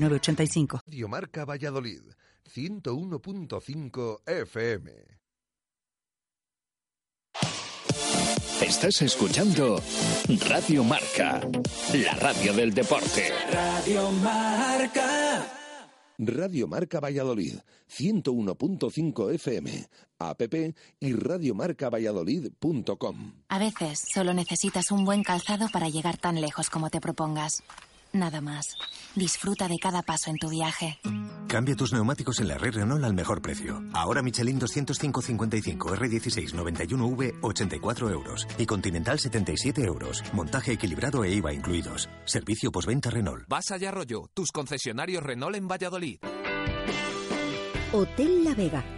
Radio Marca Valladolid, 101.5 FM. Estás escuchando Radio Marca, la radio del deporte. Radio Marca. Radio Marca Valladolid, 101.5 FM, app y radiomarcavalladolid.com. A veces solo necesitas un buen calzado para llegar tan lejos como te propongas. Nada más. Disfruta de cada paso en tu viaje. Cambia tus neumáticos en la red Renault al mejor precio. Ahora Michelin 205-55 R16 91V 84 euros y Continental 77 euros. Montaje equilibrado e IVA incluidos. Servicio postventa Renault. Vas allá rollo, tus concesionarios Renault en Valladolid. Hotel La Vega.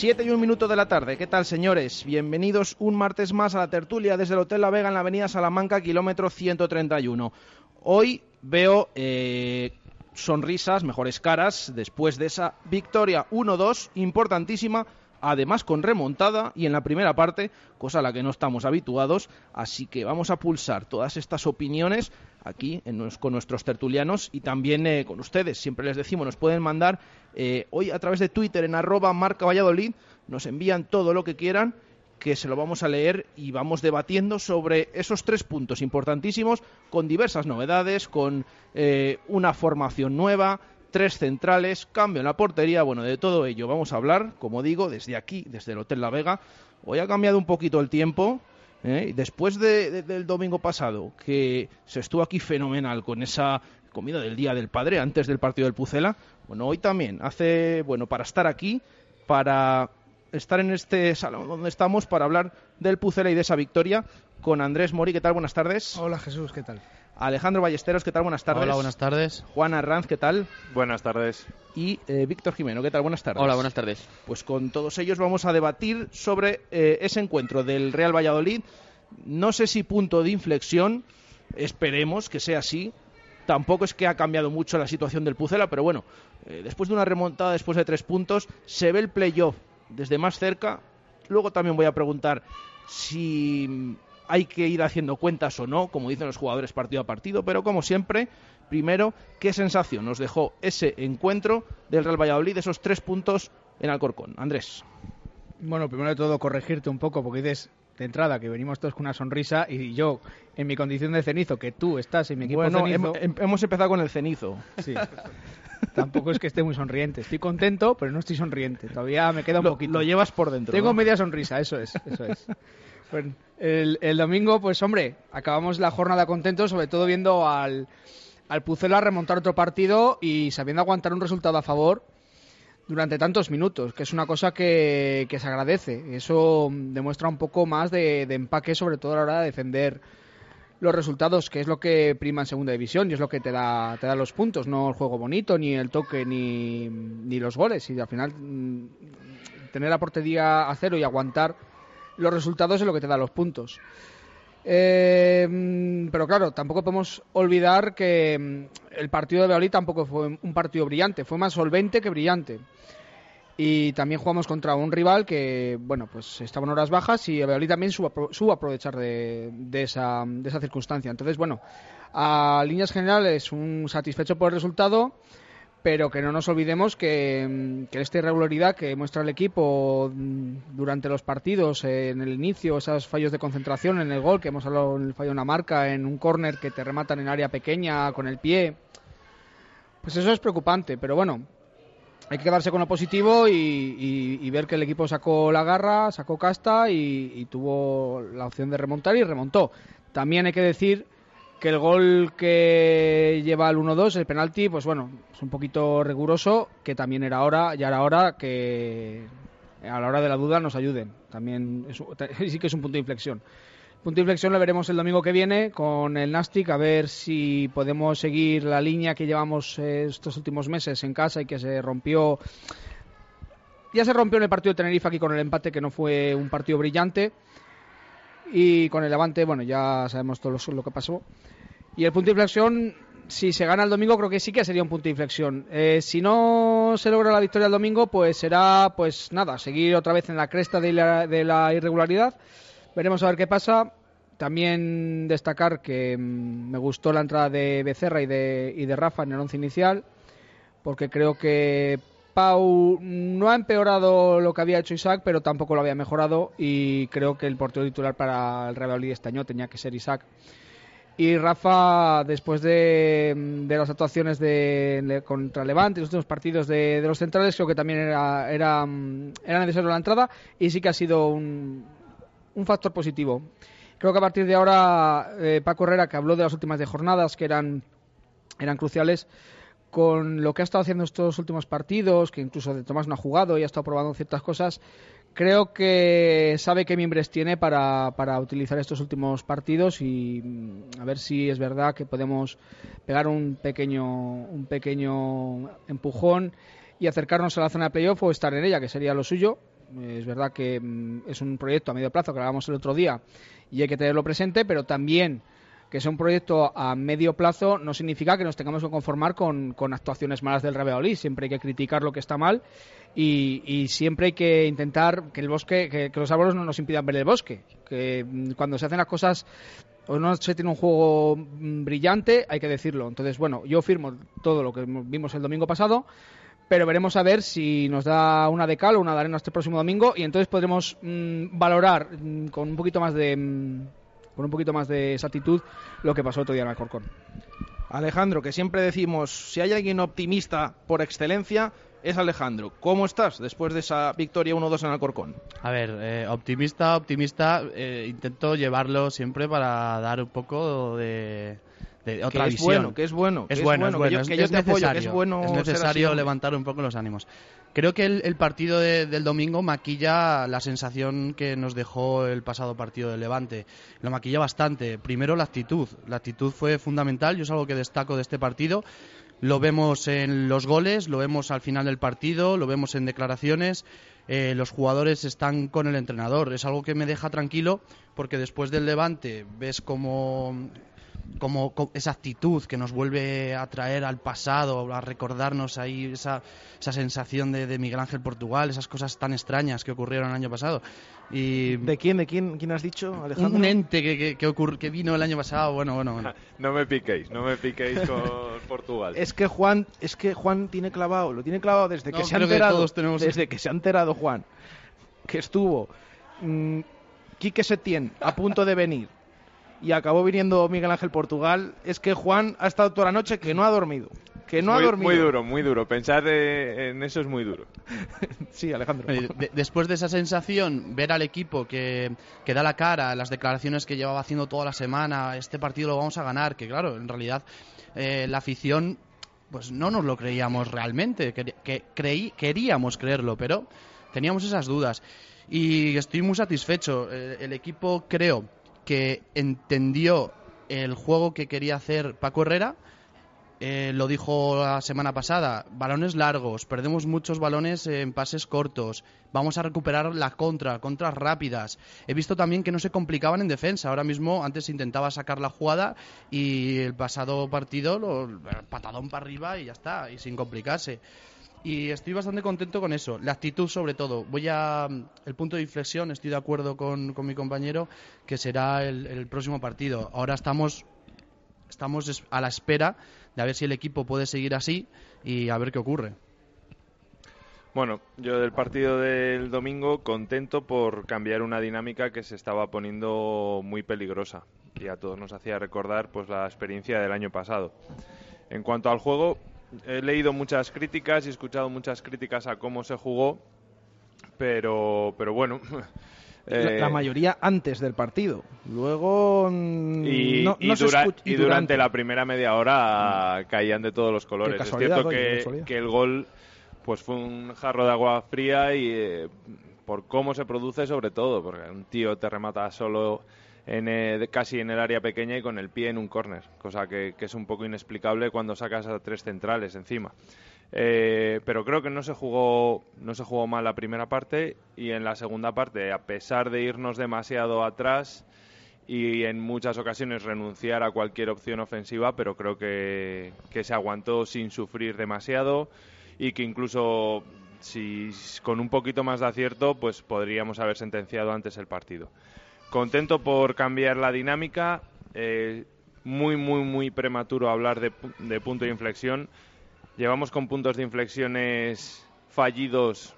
Siete y un minuto de la tarde. ¿Qué tal, señores? Bienvenidos un martes más a la tertulia desde el Hotel La Vega en la Avenida Salamanca, kilómetro 131. Hoy veo eh, sonrisas, mejores caras, después de esa victoria 1-2 importantísima, además con remontada y en la primera parte, cosa a la que no estamos habituados. Así que vamos a pulsar todas estas opiniones aquí con nuestros tertulianos y también eh, con ustedes. Siempre les decimos, nos pueden mandar eh, hoy a través de Twitter en arroba marca Valladolid, nos envían todo lo que quieran que se lo vamos a leer y vamos debatiendo sobre esos tres puntos importantísimos con diversas novedades, con eh, una formación nueva, tres centrales, cambio en la portería, bueno, de todo ello vamos a hablar, como digo, desde aquí, desde el Hotel La Vega. Hoy ha cambiado un poquito el tiempo, ¿eh? Después del domingo pasado, que se estuvo aquí fenomenal con esa comida del Día del Padre antes del partido del Pucela, bueno, hoy también hace, bueno, para estar aquí, para estar en este salón donde estamos, para hablar del Pucela y de esa victoria, con Andrés Mori. ¿Qué tal? Buenas tardes. Hola Jesús, ¿qué tal? Alejandro Ballesteros, ¿qué tal? Buenas tardes. Hola, buenas tardes. Juan Arranz, ¿qué tal? Buenas tardes. Y eh, Víctor Jimeno, ¿qué tal? Buenas tardes. Hola, buenas tardes. Pues con todos ellos vamos a debatir sobre eh, ese encuentro del Real Valladolid no sé si punto de inflexión, esperemos que sea así. Tampoco es que ha cambiado mucho la situación del Pucela, pero bueno, eh, después de una remontada, después de tres puntos, se ve el playoff desde más cerca. Luego también voy a preguntar si hay que ir haciendo cuentas o no, como dicen los jugadores partido a partido, pero como siempre, primero, ¿qué sensación nos dejó ese encuentro del Real Valladolid, esos tres puntos en Alcorcón? Andrés. Bueno, primero de todo, corregirte un poco, porque dices de entrada que venimos todos con una sonrisa y yo, en mi condición de cenizo, que tú estás en mi equipo bueno, cenizo... hemos empezado con el cenizo. Sí. Tampoco es que esté muy sonriente. Estoy contento, pero no estoy sonriente. Todavía me queda un poquito. Lo llevas por dentro. Tengo media sonrisa, eso es, eso es. Bueno, el, el, domingo, pues hombre, acabamos la jornada contentos, sobre todo viendo al, al Pucela remontar otro partido y sabiendo aguantar un resultado a favor durante tantos minutos, que es una cosa que, se agradece. Eso demuestra un poco más de, empaque, sobre todo a la hora de defender los resultados, que es lo que prima en segunda división y es lo que te da, te da los puntos, no el juego bonito, ni el toque, ni, ni los goles. Y al final, mm, tener la portería a cero y aguantar los resultados es lo que te da los puntos. Eh, pero claro, tampoco podemos olvidar que mm, el partido de Valladolid tampoco fue un partido brillante, fue más solvente que brillante. Y también jugamos contra un rival que, bueno, pues estaba horas bajas y Valladolid también supo, aprovechar de, esa, de esa circunstancia. Entonces, bueno, a líneas generales, un satisfecho por el resultado pero que no nos olvidemos que, esta irregularidad que muestra el equipo mm, durante los partidos, en el inicio, esos fallos de concentración en el gol, que hemos hablado en el fallo de una marca, en un córner que te rematan en área pequeña con el pie, pues eso es preocupante, pero bueno, hay que quedarse con lo positivo y, ver que el equipo sacó la garra, sacó casta y tuvo la opción de remontar y remontó. También hay que decir que el gol que lleva al 1-2, el penalti, pues bueno, es un poquito riguroso, que también era hora, ya era hora que a la hora de la duda nos ayuden. También sí que es un punto de inflexión. Punto de inflexión lo veremos el domingo que viene con el Nastic, a ver si podemos seguir la línea que llevamos eh, estos últimos meses en casa y que se rompió. Ya se rompió en el partido de Tenerife aquí con el empate, que no fue un partido brillante y con el Levante, bueno, ya sabemos todo lo, que pasó. Y el punto de inflexión, si se gana el domingo, creo que sí que sería un punto de inflexión. Eh, si no se logra la victoria el domingo, pues será, pues nada, seguir otra vez en la cresta de la, irregularidad. Veremos a ver qué pasa. También destacar que mm, me gustó la entrada de Becerra y de, y de Rafa en el once inicial, porque creo que No ha empeorado lo que había hecho Isaac, pero tampoco lo había mejorado y creo que el portero titular para el Real Madrid este año tenía que ser Isaac. Y Rafa, después de, las actuaciones contra Levante, los últimos partidos de, los centrales, creo que también era, era, necesario la entrada y sí que ha sido un, un factor positivo. Creo que a partir de ahora, eh, Paco Herrera, que habló de las últimas de jornadas que eran, eran cruciales, con lo que ha estado haciendo estos últimos partidos, que incluso de Tomás no ha jugado y ha estado probando ciertas cosas, creo que sabe qué miembros tiene para, para utilizar estos últimos partidos y mm, a ver si es verdad que podemos pegar un pequeño, un pequeño empujón y acercarnos a la zona de playoff o estar en ella, que sería lo suyo. Es verdad que mm, es un proyecto a medio plazo que hablábamos el otro día y hay que tenerlo presente, pero también que sea un proyecto a medio plazo no significa que nos tengamos que conformar con, actuaciones malas del Real Siempre hay que criticar lo que está mal y, siempre hay que intentar que el bosque, que, los árboles no nos impidan ver el bosque. Que mm, cuando se hacen las cosas o no se tiene un juego mm, brillante, hay que decirlo. Entonces, bueno, yo firmo todo lo que vimos el domingo pasado, pero veremos a ver si nos da una de cal o una de arena este próximo domingo y entonces podremos mm, valorar con un poquito más de con un poquito más de exactitud lo que pasó otro día en Alcorcón. Alejandro, que siempre decimos, si hay alguien optimista por excelencia, es Alejandro. ¿Cómo estás después de esa victoria 1-2 en Alcorcón? A ver, eh, optimista, optimista, eh, intento llevarlo siempre para dar un poco de, otra que es Bueno, que es bueno, es bueno, es bueno, que es, necesario, es necesario levantar un poco los ánimos. Creo que el, partido del domingo maquilla la sensación que nos dejó el pasado partido del Levante. Lo maquilla bastante. Primero la actitud. La actitud fue fundamental. Yo es algo que destaco de este partido. Lo vemos en los goles, lo vemos al final del partido, lo vemos en declaraciones. Eh, los jugadores están con el entrenador. Es algo que me deja tranquilo porque después del Levante ves como como, esa actitud que nos vuelve a traer al pasado, a recordarnos ahí esa, esa sensación de, Miguel Ángel Portugal, esas cosas tan extrañas que ocurrieron el año pasado. Y ¿De quién, de quién, quién has dicho, Alejandro? Un ente que, que, que vino el año pasado, bueno, bueno, bueno. no me piquéis, no me piquéis con Portugal. Es que Juan, es que Juan tiene clavado, lo tiene clavado desde que se ha enterado, desde que se ha enterado Juan, que estuvo mmm, Quique Setién a punto de venir y acabó viniendo Miguel Ángel Portugal, es que Juan ha estado toda la noche que no ha dormido. Que no muy, ha dormido. Muy duro, muy duro. Pensar en eso es muy duro. sí, Alejandro. después de esa sensación, ver al equipo que, que, da la cara, las declaraciones que llevaba haciendo toda la semana, este partido lo vamos a ganar, que claro, en realidad eh, la afición pues no nos lo creíamos realmente, que, creí, queríamos creerlo, pero teníamos esas dudas. Y estoy muy satisfecho. el equipo creo que entendió el juego que quería hacer Paco Herrera eh, lo dijo la semana pasada, balones largos, perdemos muchos balones en pases cortos, vamos a recuperar la contra, contras rápidas. He visto también que no se complicaban en defensa, ahora mismo antes intentaba sacar la jugada y el pasado partido lo patadón para arriba y ya está, y sin complicarse. Y estoy bastante contento con eso. La actitud, sobre todo. Voy a. El punto de inflexión, estoy de acuerdo con, mi compañero, que será el, próximo partido. Ahora estamos estamos a la espera de ver si el equipo puede seguir así y a ver qué ocurre. Bueno, yo del partido del domingo contento por cambiar una dinámica que se estaba poniendo muy peligrosa y a todos nos hacía recordar pues la experiencia del año pasado. En cuanto al juego, he leído muchas críticas y escuchado muchas críticas a cómo se jugó, pero pero bueno, la, eh, mayoría antes del partido. Luego mm, y, no, y no se dura- escuch- y durante la primera media hora caían de todos los colores. Es cierto oye, que, que el gol pues fue un jarro de agua fría y eh, por cómo se produce sobre todo, porque un tío te remata solo en, eh, casi en el área pequeña y con el pie en un córner, cosa que, que es un poco inexplicable cuando sacas a tres centrales encima. Eh, pero creo que no se jugó no se jugó mal la primera parte y en la segunda parte a pesar de irnos demasiado atrás y en muchas ocasiones renunciar a cualquier opción ofensiva pero creo que, que se aguantó sin sufrir demasiado y que incluso si con un poquito más de acierto pues podríamos haber sentenciado antes el partido contento por cambiar la dinámica eh, muy muy muy prematuro hablar de, de punto de inflexión Llevamos con puntos de inflexiones fallidos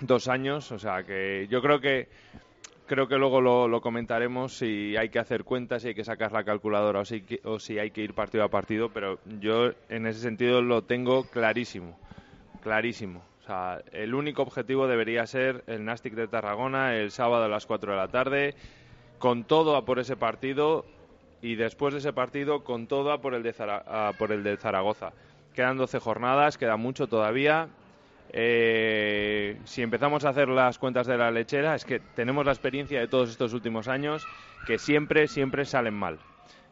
dos años, o sea que yo creo que creo que luego lo, lo comentaremos si hay que hacer cuentas, si hay que sacar la calculadora o si, o si hay que ir partido a partido, pero yo en ese sentido lo tengo clarísimo, clarísimo. El único objetivo debería ser el Nastic de Tarragona el sábado a las 4 de la tarde, con todo a por ese partido y después de ese partido con todo a por el de, por el de Zaragoza. Quedan 12 jornadas, queda mucho todavía. Eh, si empezamos a hacer las cuentas de la lechera, es que tenemos la experiencia de todos estos últimos años que siempre, siempre salen mal.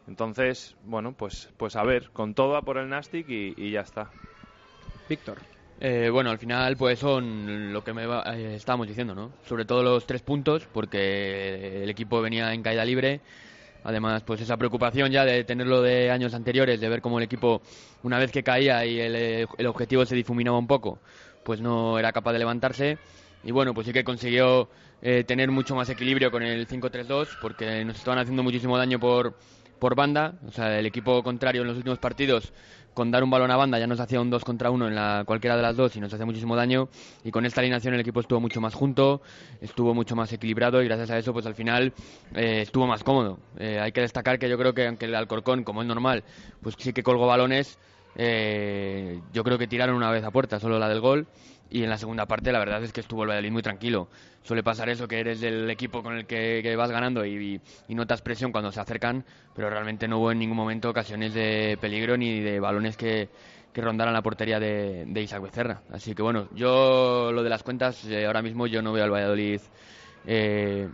Entonces, bueno, pues, pues a ver, con todo a por el Nastic y, y ya está. Víctor. Eh, bueno, al final pues son lo que me eh, estábamos diciendo, ¿no? Sobre todo los tres puntos, porque el equipo venía en caída libre. Además, pues esa preocupación ya de tenerlo de años anteriores, de ver cómo el equipo, una vez que caía y el, eh, el objetivo se difuminaba un poco, pues no era capaz de levantarse. Y bueno, pues sí que consiguió eh, tener mucho más equilibrio con el 5-3-2, porque nos estaban haciendo muchísimo daño por, por banda. O sea, el equipo contrario en los últimos partidos, con dar un balón a banda, ya nos hacía un 2 contra 1 en la, cualquiera de las dos y nos hacía muchísimo daño. Y con esta alineación el equipo estuvo mucho más junto, estuvo mucho más equilibrado y gracias a eso, pues al final eh, estuvo más cómodo. Eh, hay que destacar que yo creo que aunque el Alcorcón, como es normal, pues sí que colgó balones, eh, yo creo que tiraron una vez a puerta, solo la del gol. Y en la segunda parte la verdad es que estuvo el Valladolid muy tranquilo. Suele pasar eso, que eres del equipo con el que, vas ganando y, y notas presión cuando se acercan, pero realmente no hubo en ningún momento ocasiones de peligro ni de balones que, que rondaran la portería de, de Isaac Becerra. Así que bueno, yo lo de las cuentas, eh, ahora mismo yo no veo al Valladolid eh,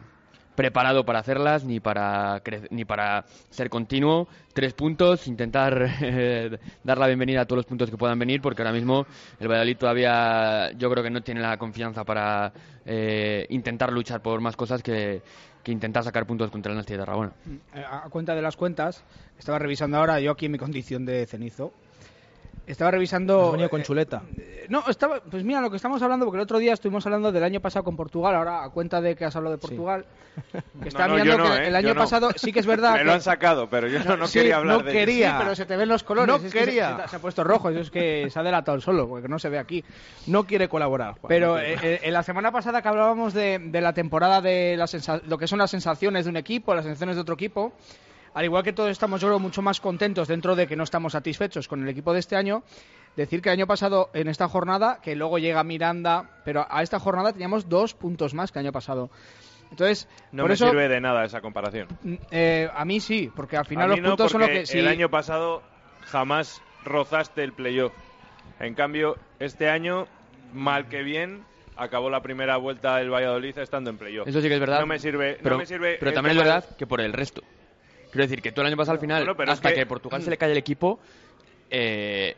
preparado para hacerlas ni para cre- ni para ser continuo. Tres puntos, intentar eh, dar la bienvenida a todos los puntos que puedan venir, porque ahora mismo el Valladolid todavía yo creo que no tiene la confianza para eh, intentar luchar por más cosas que, que intentar sacar puntos contra el Nasty de Tarragona. Eh, A a cuenta de las cuentas, estaba revisando ahora, yo aquí en mi condición de cenizo, estaba revisando... Has venido con eh, chuleta. eh, no, estaba, pues mira lo que estamos hablando, porque el otro día estuvimos hablando del año pasado con Portugal, ahora a cuenta de que has hablado de Portugal, que está No, no, mirando yo no, que ¿eh? el año no. pasado sí que es verdad Me que... lo han sacado, pero yo no, no Sí, quería hablar no de quería. Sí, pero se te ven los colores. No es que se- quería. Se, se ha puesto rojo, eso es que se ha delatado el solo, porque no se ve aquí. No quiere colaborar. Juan, Pero no quiere. eh, eh, en la semana pasada que hablábamos de, de la temporada de las sensa- lo que son las sensaciones de un equipo, las sensaciones de otro equipo, al igual que todos estamos yo creo mucho más contentos dentro de que no estamos satisfechos con el equipo de este año, decir que el año pasado en esta jornada, que luego llega Miranda, pero a esta jornada teníamos dos puntos más que el año pasado. Entonces, No por me eso, sirve de nada esa comparación. mm, eh, a mí sí, porque al final A los no, puntos son lo que... sí, El año pasado jamás rozaste el playoff. En cambio, este año, mal que bien, acabó la primera vuelta del Valladolid estando en playoff. Eso sí que es verdad. No me sirve. Pero, no me sirve pero también es verdad que por el resto. Quiero decir que todo el año pasado al final, Bueno, pero es hasta que- que... Portugal se le cae el equipo, eh,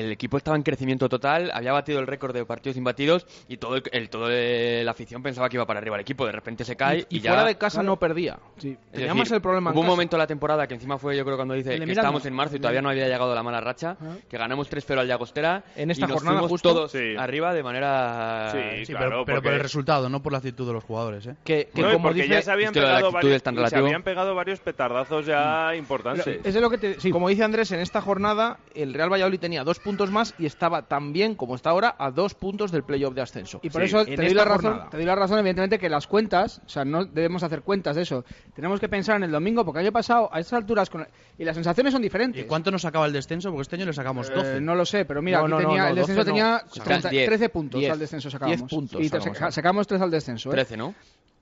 el equipo estaba en crecimiento total, había batido el récord de partidos imbatidos y todo el, el- todo el- la afición pensaba que iba para arriba el equipo. De repente se cae y, y ya. fuera de casa no perdía. Es Tenía decir, más el problema en Hubo un casa. momento en la temporada que encima fue, yo creo, cuando dice de que estábamos en marzo y todavía no había llegado la mala racha, que ganamos 3-0 al Llagostera. En esta y nos jornada fuimos justo. todos Sí. arriba de manera. Sí, Sí, claro, pero, pero por el resultado, no por la actitud de los jugadores. ¿eh? Que, que No, y como porque dice, ya se habían, de pegado actitud varios, es tan y se habían pegado varios petardazos ya importantes. Eso es lo que te... Sí. como dice Andrés, en esta jornada el Real Valladolid tenía dos puntos más y estaba tan bien como está ahora a dos puntos del playoff de ascenso. Y por Sí, eso te doy, la razón, jornada. te doy la razón, evidentemente, que las cuentas, o sea, no debemos hacer cuentas de eso. Tenemos que pensar en el domingo, porque el año pasado, a estas alturas, con... y las sensaciones son diferentes. ¿Y cuánto nos sacaba el descenso? Porque este año le sacamos Eh, 12. no lo sé, pero mira, No, aquí no, no, tenía, no, el descenso 12 no. tenía Sacamos 30 10. 13 puntos 10. al descenso sacábamos. 10 puntos Y sacamos. saca- sacamos 3 al descenso. ¿eh? 13, ¿no?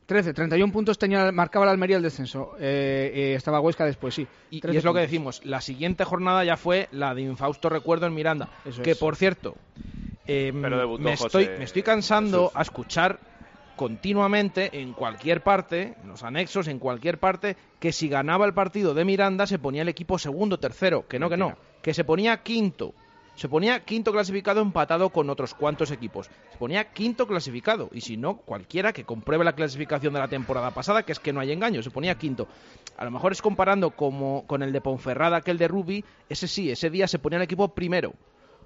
13, 31 puntos tenía, marcaba la Almería el descenso. Eh, eh, estaba Huesca después, sí. Y, y 13 es lo que decimos, la siguiente jornada ya fue la de infausto recuerdo en Miranda. Eso que es. por cierto, eh, Pero debutó me, José estoy, me estoy cansando Jesús. a escuchar continuamente en cualquier parte, en los anexos, en cualquier parte, que si ganaba el partido de Miranda se ponía el equipo segundo, tercero, que no, que no, que se ponía quinto. Se ponía quinto clasificado empatado con otros cuantos equipos. Se ponía quinto clasificado. Y si no, cualquiera que compruebe la clasificación de la temporada pasada, que es que no hay engaño, se ponía quinto. A lo mejor es comparando como con el de Ponferrada, aquel de Rubi, ese sí, ese día se ponía el equipo primero.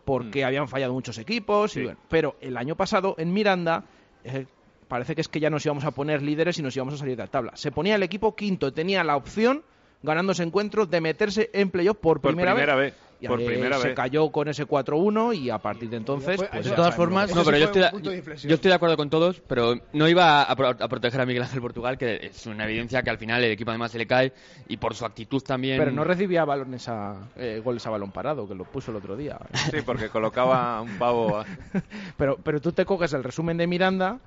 Porque habían fallado muchos equipos. y bueno, pero el año pasado en Miranda eh, parece que es que ya nos íbamos a poner líderes y nos íbamos a salir de la tabla. Se ponía el equipo quinto, tenía la opción, ganando ese encuentro, de meterse en playoff por Por primera, primera vez, Y por primera se vez. cayó con ese 4-1 y a partir de entonces... pues de todas formas, No, pero yo estoy, de, punto de inflexión. yo estoy de acuerdo con todos, pero no iba a, pro- a proteger a Miguel Ángel Portugal, que es una evidencia que al final el equipo además se le cae y por su actitud también. Pero no recibía balones a, eh, goles a balón parado, que lo puso el otro día. Sí, porque colocaba un pavo. a- pero, pero tú te coges el resumen de Miranda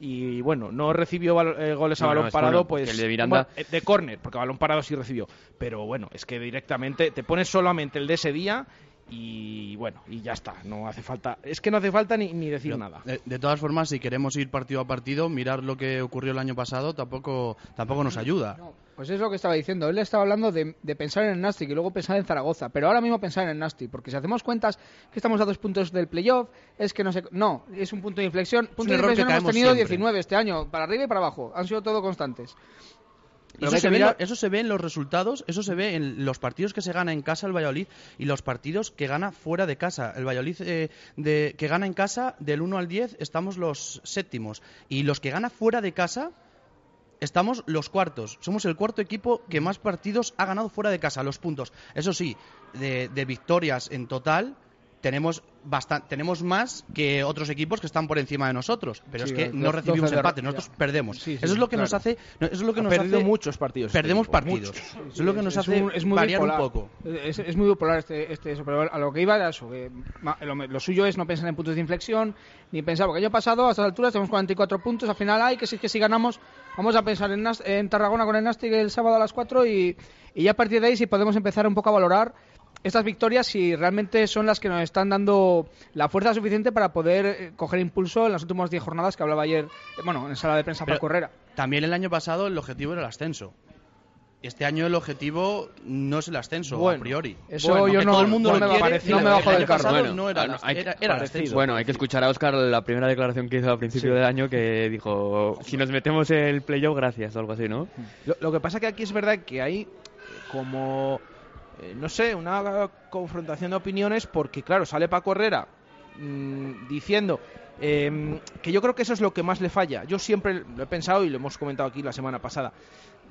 y bueno, no recibió eh, goles a No, balón parado, bueno, pues el de Miranda- eh, de córner, porque balón parado sí recibió. Pero bueno, es que directamente te pones solamente el de ese día y bueno, y ya está, no hace falta, es que no hace falta ni, ni decir nada. De, de todas formas, si queremos ir partido a partido, mirar lo que ocurrió el año pasado tampoco, tampoco nos ayuda. Pues es lo que estaba diciendo. Él estaba hablando de, de pensar en el Nastic y luego pensar en Zaragoza. Pero ahora mismo pensar en el Nastic. Porque si hacemos cuentas que estamos a dos puntos del playoff, es que no sé. No, es un punto de inflexión. Punto un de inflexión hemos tenido siempre. 19 este año, para arriba y para abajo. Han sido todo constantes. Eso se, ve, eso se ve en los resultados, eso se ve en los partidos que se gana en casa el Valladolid y los partidos que gana fuera de casa. El Valladolid eh, de, que gana en casa del 1 al 10 estamos los séptimos y los que gana fuera de casa estamos los cuartos. Somos el cuarto equipo que más partidos ha ganado fuera de casa, los puntos. Eso sí, de, de victorias en total tenemos bastan- tenemos más que otros equipos que están por encima de nosotros, pero Sí, es que no recibimos empate, nosotros ya. perdemos. Sí, sí, eso es lo que nos hace, eso es lo que Ha nos perdido hace muchos partidos este Perdemos partidos. Eso es lo que nos es hace es muy variar un bipolar. poco. Es, es muy bipolar este, este eso, pero a lo que iba era eso. que lo, lo suyo es no pensar en puntos de inflexión, ni pensar, porque el año pasado, a estas alturas, tenemos 44 puntos, al final hay que si, que si ganamos, vamos a pensar en, en Tarragona con el Nastic el sábado a las 4 y, y ya a partir de ahí si podemos empezar un poco a valorar estas victorias si realmente son las que nos están dando la fuerza suficiente para poder eh, coger impulso en las últimas 10 jornadas que hablaba ayer, eh, bueno, en sala de prensa Pero- para Correra. También el año pasado el objetivo era el ascenso. Este año el objetivo no es el ascenso, Bueno, a priori. eso Bueno, yo no- todo el mundo no lo me quiere, y no me el bajo del carro. Bueno, no era, no, hay que- era- era el ascenso. Bueno, hay que escuchar a Oscar la primera declaración que hizo a principio de año que dijo, si nos metemos el playoff, gracias, o algo así, ¿no? Lo, lo que pasa que aquí es verdad que hay como, eh, no sé, una confrontación de opiniones porque, claro, sale Paco Herrera mm, diciendo eh, que yo creo que eso es lo que más le falla. Yo siempre lo he pensado y lo hemos comentado aquí la semana pasada.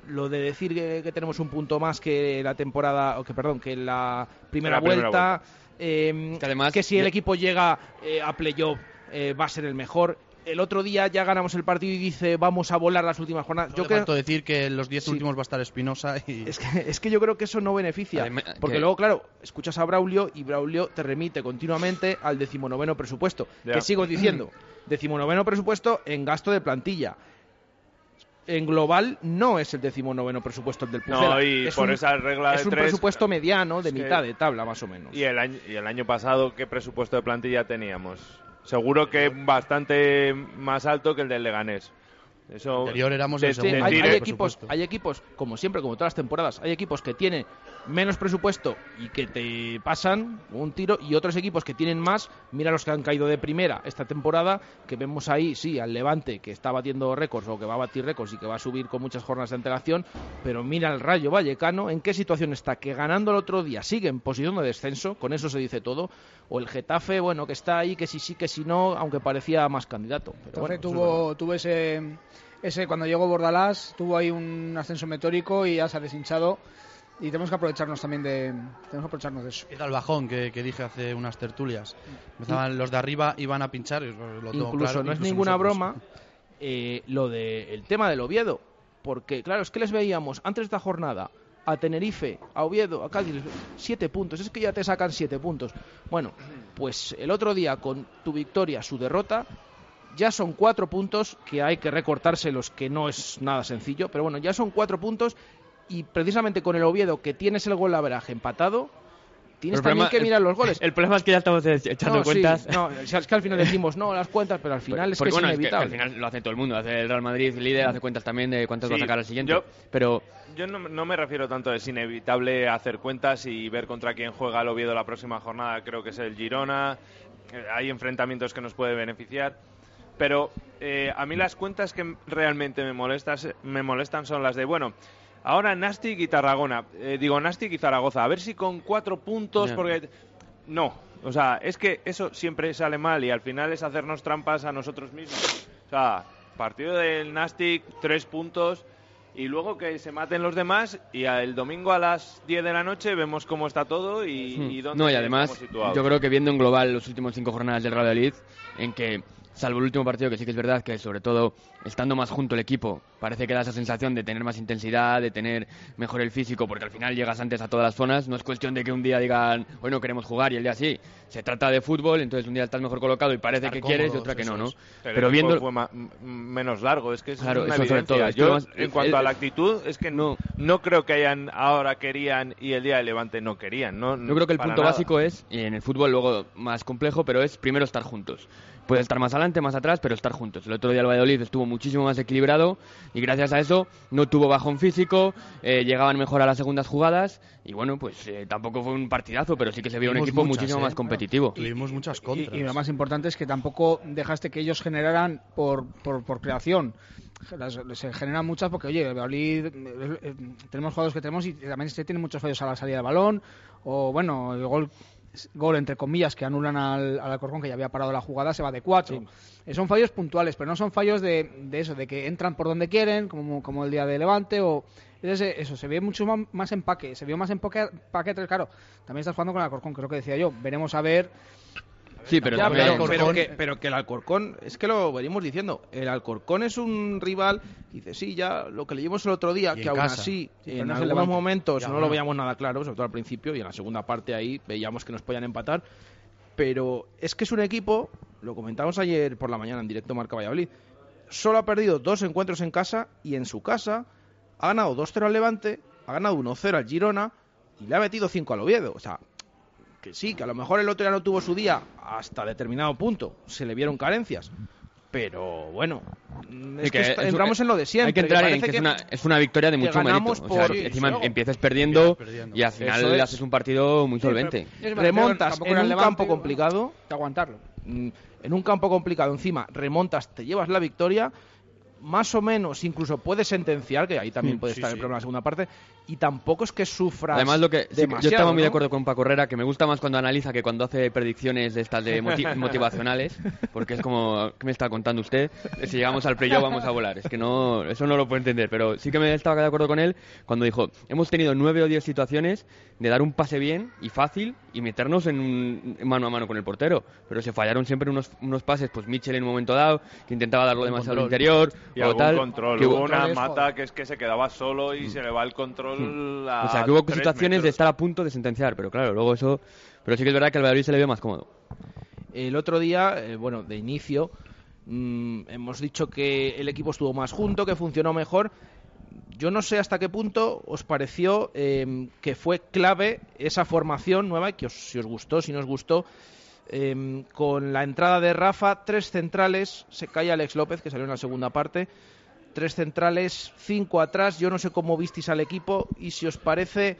Lo de decir que, que tenemos un punto más que la temporada, o que perdón, que la primera, La primera vuelta, vuelta. eh, Que además- que si el equipo llega eh, a playoff eh, va a ser el mejor. El otro día ya ganamos el partido y dice vamos a volar las últimas jornadas. Yo Yo creo, decir que en los 10 Sí. últimos va a estar Espinosa y... es que, es que yo creo que eso no beneficia. Porque que- luego, claro, escuchas a Braulio y Braulio te remite continuamente al decimonoveno presupuesto. Ya. Que sigo diciendo, decimonoveno presupuesto en gasto de plantilla. En global no es el decimonoveno presupuesto el del Pucela. No, y es por un, esa regla es de un tres, presupuesto mediano de mitad de tabla, más o menos. Y el, año, y el año pasado, ¿qué presupuesto de plantilla teníamos? Seguro que bastante más alto que el del Leganés. Eso, Anterior éramos de- el segundo. de- hay, hay equipos, hay equipos, como siempre, como todas las temporadas, hay equipos que tienen menos presupuesto y que te pasan un tiro, y otros equipos que tienen más. Mira los que han caído de primera esta temporada, que vemos ahí, sí, al Levante, que está batiendo récords o que va a batir récords y que va a subir con muchas jornadas de antelación. Pero mira el Rayo Vallecano, en qué situación está, que ganando el otro día sigue en posición de descenso, con eso se dice todo. O el Getafe, bueno, que está ahí, que sí, sí, que sí, no, aunque parecía más candidato. Pero Entonces bueno, es tuvo ese, ese, cuando llegó Bordalás, tuvo ahí un ascenso meteórico y ya se ha deshinchado. Y tenemos que aprovecharnos también de, tenemos que aprovecharnos de eso. Era el bajón que, que dije hace unas tertulias. Empezaban los de arriba, iban a pinchar. y lo tengo incluso claro, no es incluso ninguna nosotros. broma eh, lo de el tema del Oviedo porque claro es que les veíamos antes de esta jornada a Tenerife a Oviedo a Cádiz siete puntos es que ya te sacan siete puntos bueno pues el otro día con tu victoria su derrota ya son cuatro puntos que hay que recortárselos que no es nada sencillo pero bueno ya son cuatro puntos y precisamente con el Oviedo que tienes el gol average empatado tienes también problema- que mirar los goles El problema es que ya estamos echando no, sí, cuentas. no, es que al final decimos no las cuentas, pero al final es que es bueno, es que inevitable. al final lo hace todo el mundo. Hace el Real Madrid líder, hace cuentas también de cuántos va a Sí, sacar al siguiente. yo- Pero Yo no, no me refiero tanto, es inevitable hacer cuentas y ver contra quién juega el Oviedo la próxima jornada, creo que es el Girona, hay enfrentamientos que nos puede beneficiar, pero eh, a mí las cuentas que realmente me, molestas, me molestan son las de, bueno, ahora Nastic y Tarragona, eh, digo Nastic y Zaragoza, a ver si con cuatro puntos, porque... No, o sea, es que eso siempre sale mal y al final es hacernos trampas a nosotros mismos. O sea, partido del Nastic, tres puntos y luego que se maten los demás y el domingo a las 10 de la noche vemos cómo está todo y, Hmm. y dónde no, y además, yo creo que viendo en global los últimos cinco jornadas del Real Madrid, en que, salvo el último partido, que sí que es verdad que sobre todo estando más junto el equipo, parece que da esa sensación de tener más intensidad, de tener mejor el físico, porque al final llegas antes a todas las zonas, no es cuestión de que un día digan, hoy no queremos jugar y el día sí, se trata de fútbol, entonces un día estás mejor colocado y parece Estar que quieres y otra que no, ¿no? es. Pero, el viendo... fue menos largo, es que eso Claro, es una eso sobre todo, es Yo, en cuanto a la actitud, es que no, no creo que hayan ahora querían y el día de Levante no querían. No, Yo creo que el punto nada. básico es, y en el fútbol luego más complejo, pero es primero estar juntos. Puede estar más adelante, más atrás, pero estar juntos. El otro día el Valladolid estuvo muchísimo más equilibrado y gracias a eso no tuvo bajón físico, eh, llegaban mejor a las segundas jugadas y bueno, pues eh, tampoco fue un partidazo, pero sí que se vio un equipo muchas, muchísimo ¿eh? más competitivo. Tuvimos muchas Y, contras. y lo más importante es que tampoco dejaste que ellos generaran por, por, por creación. Las- se generan muchas porque, oye, el Valladolid, eh, eh, tenemos jugadores que tenemos y también este tiene muchos fallos a la salida de balón. O bueno, el gol, gol entre comillas que anulan al, al Alcorcón que ya había parado la jugada se va de cuatro. Eh, Son fallos puntuales, pero no son fallos de, de eso, de que entran por donde quieren, como, como el día de Levante o. ese- eso, se ve mucho más empaque, se vio más empaque, empaque claro. También estás jugando con el Alcorcón, creo que decía yo. Veremos a ver Sí, pero Ya, pero, pero que, pero que el Alcorcón, es que lo venimos diciendo, el Alcorcón es un rival, dice, sí, ya lo que leímos el otro día, que en aún casa. así, Sí, en algunos Levante. momentos Ya, no bueno. lo veíamos nada claro, sobre todo al principio, y en la segunda parte ahí veíamos que nos podían empatar, pero es que es un equipo, lo comentamos ayer por la mañana en directo Marca Valladolid, solo ha perdido dos encuentros en casa y en su casa ha ganado 2-0 al Levante, ha ganado 1-0 al Girona y le ha metido 5 al Oviedo, o sea, que sí, que a lo mejor el otro ya no tuvo su día hasta determinado punto, se le vieron carencias. Pero bueno, es Sí, que, que est- es- entramos en lo de siempre. Hay que entrar en que, es, una, es una victoria de mucho mérito. O sea, encima empiezas perdiendo, perdiendo. y al final es. haces un partido muy solvente. remontas en un Levante, campo bueno, complicado, que aguantarlo. mm, en un campo complicado encima, remontas, te llevas la victoria, más o menos incluso puedes sentenciar, que ahí también Mm, puede sí, estar sí. el problema en la segunda parte, y tampoco es que sufras Además, lo que sí yo estaba muy de acuerdo con Paco Herrera, que me gusta más cuando analiza que cuando hace predicciones de estas de moti- motivacionales, porque es como, ¿qué me está contando usted? Si llegamos al playoff vamos a volar. Es que no, eso no lo puedo entender, pero sí que me estaba de acuerdo con él cuando dijo, hemos tenido nueve o diez situaciones de dar un pase bien y fácil y meternos en un mano a mano con el portero, pero se fallaron siempre unos, unos pases, pues Mitchell en un momento dado, que intentaba darlo demasiado al interior, Y algún tal. control. que Hubo una mata joder. que es que se quedaba solo y se le va el control a O sea, que hubo situaciones de metros. estar a punto de sentenciar, pero claro, luego eso... Pero sí que es verdad que al Valladolid se le ve más cómodo. El otro día, eh, bueno, de inicio, mm, hemos dicho que el equipo estuvo más junto, que funcionó mejor. Yo no sé hasta qué punto os pareció eh, que fue clave esa formación nueva, que os- si os gustó, si no os gustó, eh, con la entrada de Rafa, tres centrales, se cae Alex López, que salió en la segunda parte, tres centrales, cinco atrás. Yo no sé cómo visteis al equipo y si os parece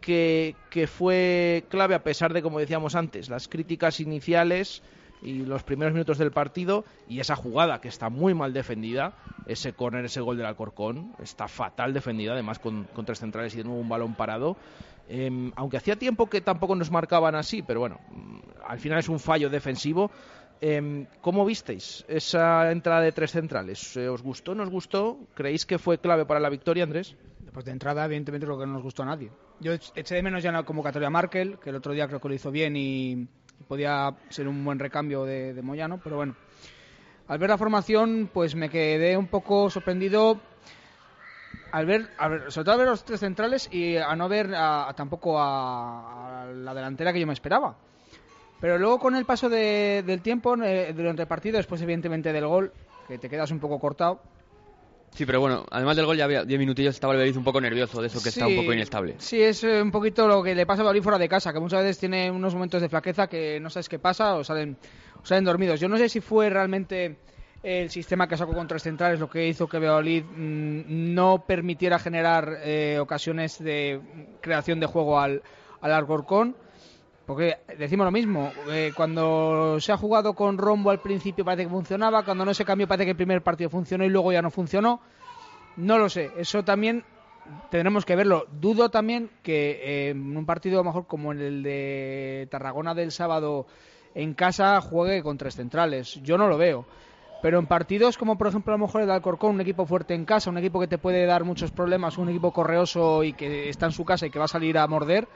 que, que fue clave, a pesar de, como decíamos antes, las críticas iniciales y los primeros minutos del partido y esa jugada que está muy mal defendida, ese córner, ese gol del Alcorcón, está fatal defendida, además con, con tres centrales y de nuevo un balón parado. Em, aunque hacía tiempo que tampoco nos marcaban así, pero bueno, mm, al final es un fallo defensivo. Em, ¿Cómo visteis esa entrada de tres centrales? Eh, ¿Os gustó? ¿Nos gustó? ¿Creéis que fue clave para la victoria, Andrés? Pues de entrada, evidentemente, lo que no nos gustó a nadie. Yo eché de menos ya en la convocatoria a Markel, que el otro día creo que lo hizo bien y, podía ser un buen recambio de, de, Moyano, pero bueno. Al ver la formación, pues me quedé un poco sorprendido al ver, sobre todo al ver los tres centrales y a no ver tampoco a, la delantera que yo me esperaba. Pero luego con el paso del tiempo, eh, durante el partido, después evidentemente del gol, que te quedas un poco cortado, Sí, pero bueno, además del gol ya había 10 minutillos, estaba el un poco nervioso de eso que está un poco inestable. Sí, es eh, un poquito lo que le pasa a Berizzo fuera de casa, que muchas veces tiene unos momentos de flaqueza que no sabes qué pasa o salen, o salen dormidos. Yo no sé si fue realmente el sistema que sacó con tres centrales lo que hizo que Valladolid mm, no permitiera generar eh, ocasiones de creación de juego al, al Alcorcón. Porque decimos lo mismo, eh, cuando se ha jugado con Rombo al principio parece que funcionaba, cuando no se cambió parece que el primer partido funcionó y luego ya no funcionó. No lo sé, eso también tendremos que verlo. Dudo también que eh, en un partido mejor como el de Tarragona del sábado en casa juegue con tres centrales. Yo no lo veo. Pero en partidos como por ejemplo a lo mejor el Alcorcón, un equipo fuerte en casa, un equipo que te puede dar muchos problemas, un equipo correoso y que está en su casa y que va a salir a morder,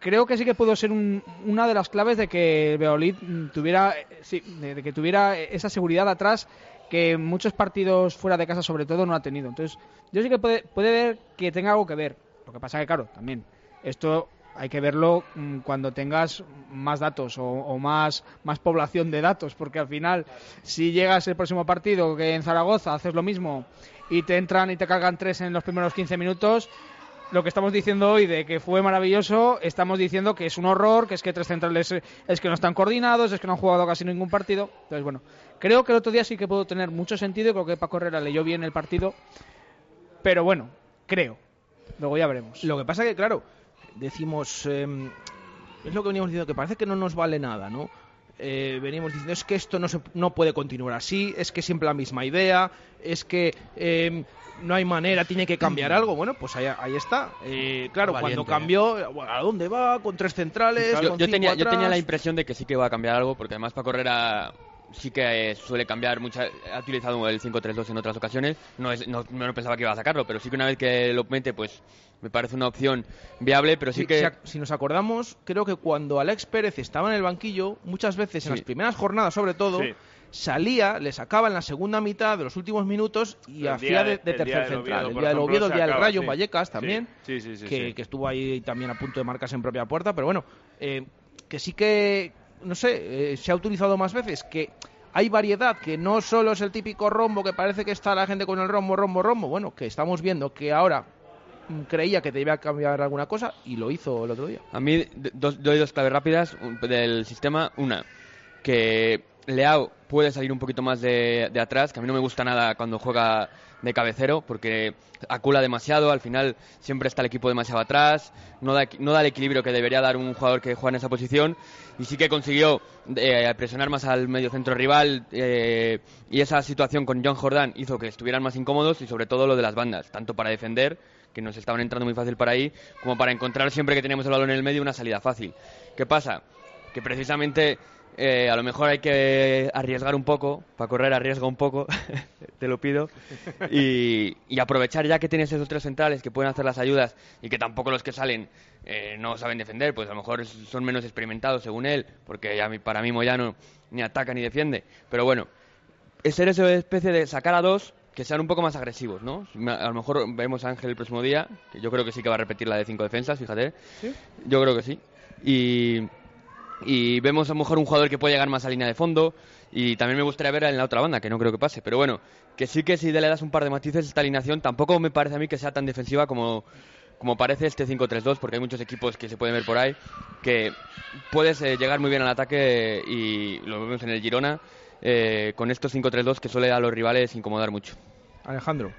creo que sí que pudo ser una de las claves de que Beolid tuviera, sí, de, que tuviera esa seguridad atrás que muchos partidos fuera de casa sobre todo no ha tenido. Entonces, yo sí que puede, puede ver que tenga algo que ver. Lo que pasa que, claro, también, esto hay que verlo mm, cuando tengas más datos o, más, más población de datos, porque al final, si llegas el próximo partido que en Zaragoza haces lo mismo y te entran y te cargan tres en los primeros 15 minutos, lo que estamos diciendo hoy de que fue maravilloso, estamos diciendo que es un horror, que es que tres centrales es que no están coordinados, es que no han jugado casi ningún partido. Entonces, bueno, creo que el otro día sí que pudo tener mucho sentido, creo que Paco Herrera leyó bien el partido, pero bueno, creo. Luego ya veremos. Lo que pasa que, claro, decimos, em, es lo que veníamos diciendo, que parece que no nos vale nada, ¿no? Eh, venimos diciendo es que esto no, se, no puede continuar así, es que siempre la misma idea, es que eh, no hay manera, tiene que cambiar algo. Bueno, pues ahí, ahí está. Eh, claro, cuando cambió, ¿a dónde va? Con tres centrales. Yo, yo tenía, yo tenía la impresión de que sí que va a cambiar algo, porque además para correr a sí que suele cambiar mucha ha utilizado el 5-3-2 en otras ocasiones. No, es, no, no, pensaba que iba a sacarlo pero sí que una vez que lo mete pues me parece una opción viable pero sí, que si, nos acordamos creo que cuando Alex Pérez estaba en el banquillo muchas veces en las primeras jornadas sobre todo salía, le sacaba en la segunda mitad de los últimos minutos y hacía de, tercer central. el día del Oviedo, el día del Rayo, Vallecas también, que, que, estuvo ahí también a punto de marcarse en propia puerta, pero bueno, eh, que sí que, no sé, eh, se ha utilizado más veces, que hay variedad, que no solo es el típico rombo que parece que está la gente con el rombo, rombo, rombo, bueno, que estamos viendo que ahora mm, creía que debía cambiar alguna cosa y lo hizo el otro día. A mí doy dos claves rápidas del sistema. Una, que Leao puede salir un poquito más de, atrás, que a mí no me gusta nada cuando juega de cabecero, porque acula demasiado, al final siempre está el equipo demasiado atrás, no da, el equilibrio que debería dar un jugador que juega en esa posición, y sí que consiguió eh, presionar más al medio centro rival, eh, y esa situación con John Jordan hizo que estuvieran más incómodos, y sobre todo lo de las bandas, tanto para defender, que nos estaban entrando muy fácil para ahí, como para encontrar siempre que tenemos el balón en el medio una salida fácil. ¿Qué pasa? Que precisamente eh, a lo mejor hay que arriesgar un poco, para correr arriesga un poco, te lo pido, y, aprovechar ya que tienes esos tres centrales que pueden hacer las ayudas y que tampoco los que salen eh, no saben defender, pues a lo mejor son menos experimentados según él, porque ya para mí Moyano ni ataca ni defiende, pero bueno, es ser esa especie de sacar a dos que sean un poco más agresivos, ¿no? A lo mejor vemos a Ángel el próximo día, que yo creo que sí que va a repetir la de cinco defensas, fíjate. Yo creo que sí. Y, y vemos a lo mejor un jugador que puede llegar más a línea de fondo y también me gustaría ver en la otra banda, que no creo que pase, pero bueno, que sí que si le das un par de matices esta alineación tampoco me parece a mí que sea tan defensiva como, como parece este 5-3-2, porque hay muchos equipos que se pueden ver por ahí, que puedes eh, llegar muy bien al ataque y lo vemos en el Girona, eh, con estos 5-3-2 que suele a los rivales incomodar mucho. Alejandro.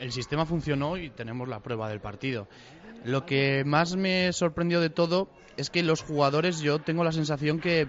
El sistema funcionó y tenemos la prueba del partido. Lo que más me sorprendió de todo es que los jugadores, yo tengo la sensación que,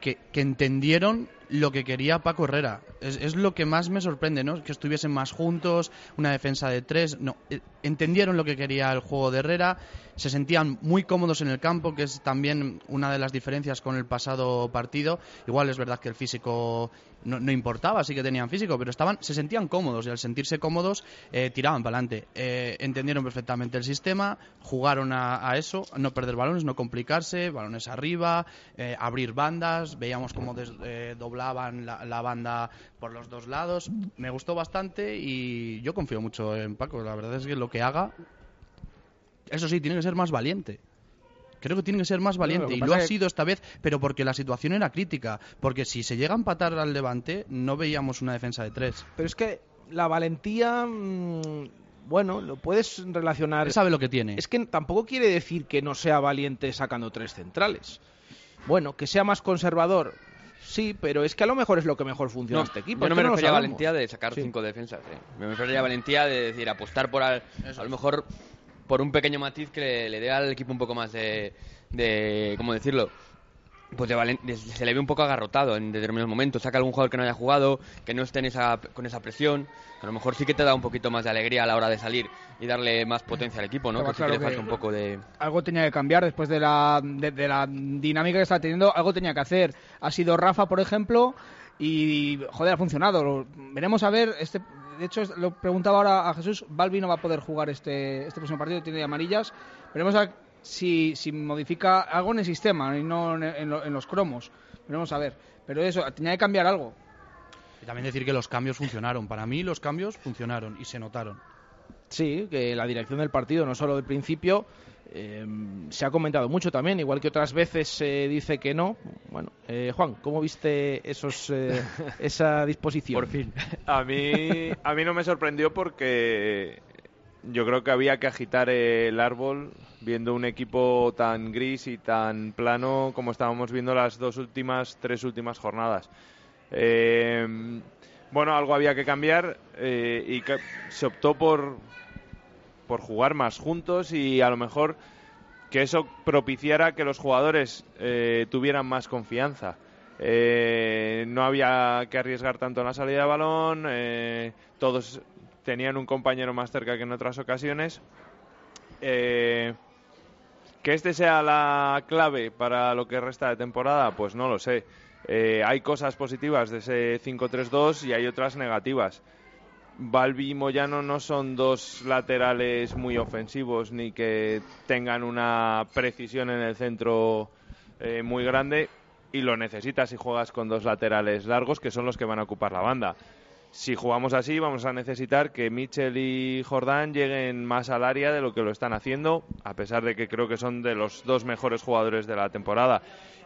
que, entendieron lo que quería Paco Herrera. Es, es, lo que más me sorprende, ¿no? Que estuviesen más juntos, una defensa de tres. No, eh, entendieron lo que quería el juego de Herrera, se sentían muy cómodos en el campo, que es también una de las diferencias con el pasado partido. Igual es verdad que el físico no, no importaba, sí que tenían físico, pero estaban, se sentían cómodos y al sentirse cómodos eh, tiraban para adelante. Eh, entendieron perfectamente el sistema, jugaron a, a, eso, no perder balones, no complicarse, balones arriba, eh, abrir bandas, veíamos cómo des, doblaban la, la, banda por los dos lados. Me gustó bastante y yo confío mucho en Paco. La verdad es que lo que haga, eso sí, tiene que ser más valiente. Creo que tiene que ser más valiente y lo ha sido esta vez, pero porque la situación era crítica. Porque si se llega a empatar al Levante, no veíamos una defensa de tres. Pero es que la valentía, mmm, bueno, lo puedes relacionar. Él sabe lo que tiene. Es que tampoco quiere decir que no sea valiente sacando tres centrales. Bueno, que sea más conservador. Sí, pero es que a lo mejor es lo que mejor funciona No, este equipo. yo no me que lo refería a valentía de sacar Sí. cinco defensas. eh. Me refería a valentía de decir apostar por al- a lo mejor por un pequeño matiz que le, le dé al equipo un poco más de, de ¿cómo decirlo? Pues de valen- se le ve un poco agarrotado en determinados momentos. Saca algún jugador que no haya jugado, que no esté en esa, con esa presión. que a lo mejor sí que te da un poquito más de alegría a la hora de salir y darle más potencia al equipo, ¿no? Que sí que le falta un poco de... algo tenía que cambiar después de la, de, de la dinámica que está teniendo, algo tenía que hacer. Ha sido Rafa, por ejemplo, y joder, ha funcionado. Veremos a ver, este, de hecho es- lo preguntaba ahora a Jesús, Balbi no va a poder jugar este, este próximo partido, tiene amarillas. Veremos a si, si modifica algo en el sistema y no en, en lo- en los cromos. Veremos a ver. Pero eso, tenía que cambiar algo. Y también decir que los cambios funcionaron. Para mí los cambios funcionaron y se notaron. Sí, que la dirección del partido, no solo del principio, eh, se ha comentado mucho también, igual que otras veces se dice que no. Bueno, eh, Juan, ¿cómo viste esos, eh, esa disposición? Por fin. A mí, a mí no me sorprendió porque yo creo que había que agitar el árbol viendo un equipo tan gris y tan plano como estábamos viendo las dos últimas, tres últimas jornadas. Eh, bueno, algo había que cambiar eh, y se optó por, por jugar más juntos y a lo mejor que eso propiciara que los jugadores eh, tuvieran más confianza. Eh, no había que arriesgar tanto en la salida de balón, eh, todos tenían un compañero más cerca que en otras ocasiones. Eh, que este sea la clave para lo que resta de temporada, pues no lo sé. Hay cosas positivas de ese 5-3-2 y hay otras negativas. Balbi y Moyano no son dos laterales muy ofensivos ni que tengan una precisión en el centro eh, muy grande y lo necesitas si juegas con dos laterales largos que son los que van a ocupar la banda. Si jugamos así vamos a necesitar que Mitchell y Jordán lleguen más al área de lo que lo están haciendo, a pesar de que creo que son de los dos mejores jugadores de la temporada.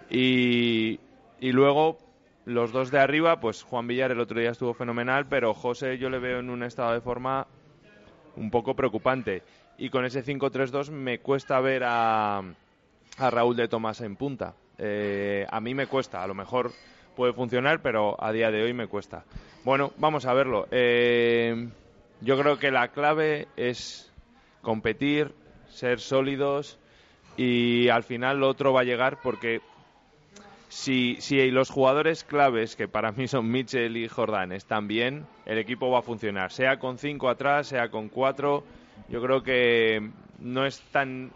Y, y luego los dos de arriba, pues Juan Villar el otro día estuvo fenomenal, pero José yo le veo en un estado de forma un poco preocupante. Y con ese 5-3-2 me cuesta ver a, a Raúl de Tomás en punta. Eh, a mí me cuesta, a lo mejor puede funcionar, pero a día de hoy me cuesta. Bueno, vamos a verlo. Eh, yo creo que la clave es competir, ser sólidos y al final lo otro va a llegar porque si, si los jugadores claves, que para mí son Mitchell y Jordan, están bien, el equipo va a funcionar. Sea con cinco atrás, sea con cuatro. Yo creo que no es tan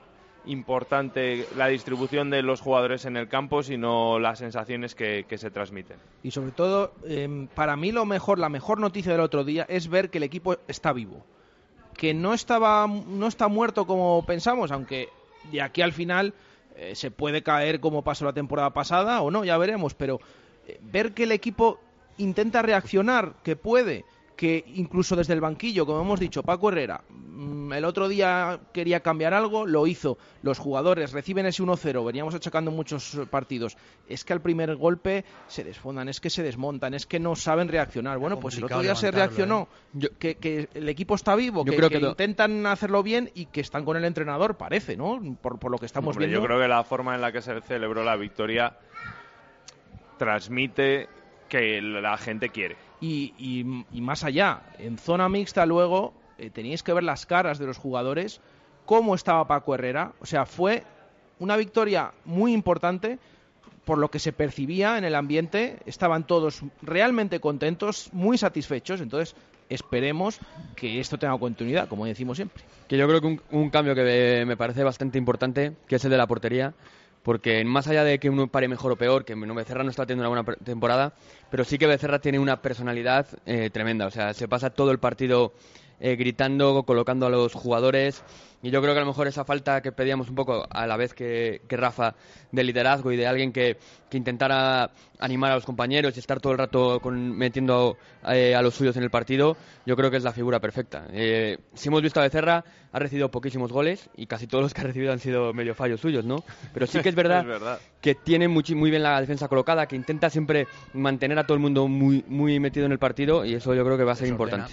importante la distribución de los jugadores en el campo, sino las sensaciones que, se transmiten. Y sobre todo, eh, para mí lo mejor, la mejor noticia del otro día es ver que el equipo está vivo. Que no estaba, no está muerto como pensamos, aunque de aquí al final eh, se puede caer como pasó la temporada pasada o no, ya veremos. Pero eh, ver que el equipo intenta reaccionar, que puede, que incluso desde el banquillo, como hemos dicho, Paco Herrera, el otro día quería cambiar algo, lo hizo. Los jugadores reciben ese 1-0, veníamos achacando muchos eh, partidos. Es que al primer golpe se desfondan, es que se desmontan, es que no saben reaccionar. Bueno, pues el otro día se reaccionó, que, que el equipo está vivo, Yo que, creo que que lo- intentan hacerlo bien y que están con el entrenador, parece, ¿no? Por, por lo que estamos Hombre, viendo. Yo creo que la forma en la que se celebró la victoria transmite que la gente quiere. Y, más allá, en zona mixta luego eh, teníais que ver las caras de los jugadores, cómo estaba Paco Herrera. O sea, fue una victoria muy importante por lo que se percibía en el ambiente. Estaban todos realmente contentos, muy satisfechos. Entonces, esperemos que esto tenga continuidad, como decimos siempre. Que yo creo que un, cambio que me, parece bastante importante, que es el de la portería, porque más allá de que uno pare mejor o peor, que Becerra no está teniendo una buena temporada, pero sí que Becerra tiene una personalidad eh, tremenda, o sea, se pasa todo el partido eh, gritando, colocando a los jugadores. Y yo creo que a lo mejor esa falta que pedíamos un poco a la vez que, Rafa de liderazgo y de alguien que, intentara animar a los compañeros y estar todo el rato metiendo eh, a los suyos en el partido, yo creo que es la figura perfecta. Eh, si hemos visto a Becerra, ha recibido poquísimos goles y casi todos los que ha recibido han sido medio fallos suyos, ¿no? Pero sí que es verdad, que tiene muy, muy bien la defensa colocada, que intenta siempre mantener a todo el mundo muy, muy metido en el partido y eso yo creo que va a ser importante.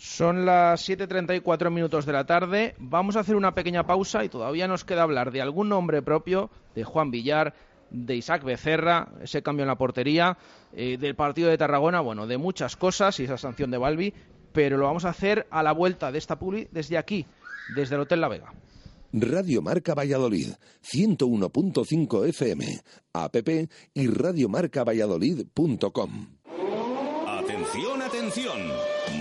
Son las 7.34 minutos de la tarde. Vamos a hacer una pequeña pausa y todavía nos queda hablar de algún nombre propio, de Juan Villar, de Isaac Becerra, ese cambio en la portería, eh, del partido de Tarragona, bueno, de muchas cosas y esa sanción de Balbi, pero lo vamos a hacer a la vuelta de esta publi desde aquí, desde el Hotel La Vega. Radio Marca Valladolid, 101.5 FM, app y radiomarcavalladolid.com. Atención, atención.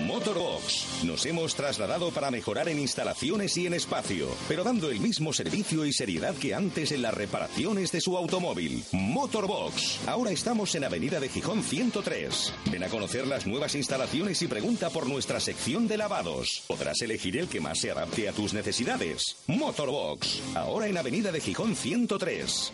Motorbox. Nos hemos trasladado para mejorar en instalaciones y en espacio, pero dando el mismo servicio y seriedad que antes en las reparaciones de su automóvil. Motorbox. Ahora estamos en Avenida de Gijón 103. Ven a conocer las nuevas instalaciones y pregunta por nuestra sección de lavados. Podrás elegir el que más se adapte a tus necesidades. Motorbox. Ahora en Avenida de Gijón 103.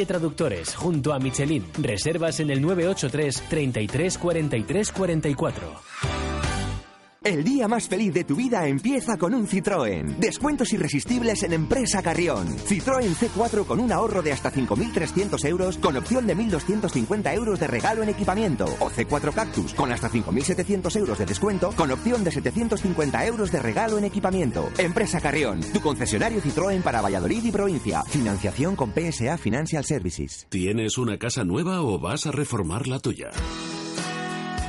Traductores, junto a Michelin. Reservas en el 983 33 43 44. El día más feliz de tu vida empieza con un Citroën. Descuentos irresistibles en Empresa Carrión. Citroën C4 con un ahorro de hasta 5.300 euros con opción de 1.250 euros de regalo en equipamiento. O C4 Cactus con hasta 5.700 euros de descuento con opción de 750 euros de regalo en equipamiento. Empresa Carrión, tu concesionario Citroën para Valladolid y provincia. Financiación con PSA Financial Services. ¿Tienes una casa nueva o vas a reformar la tuya?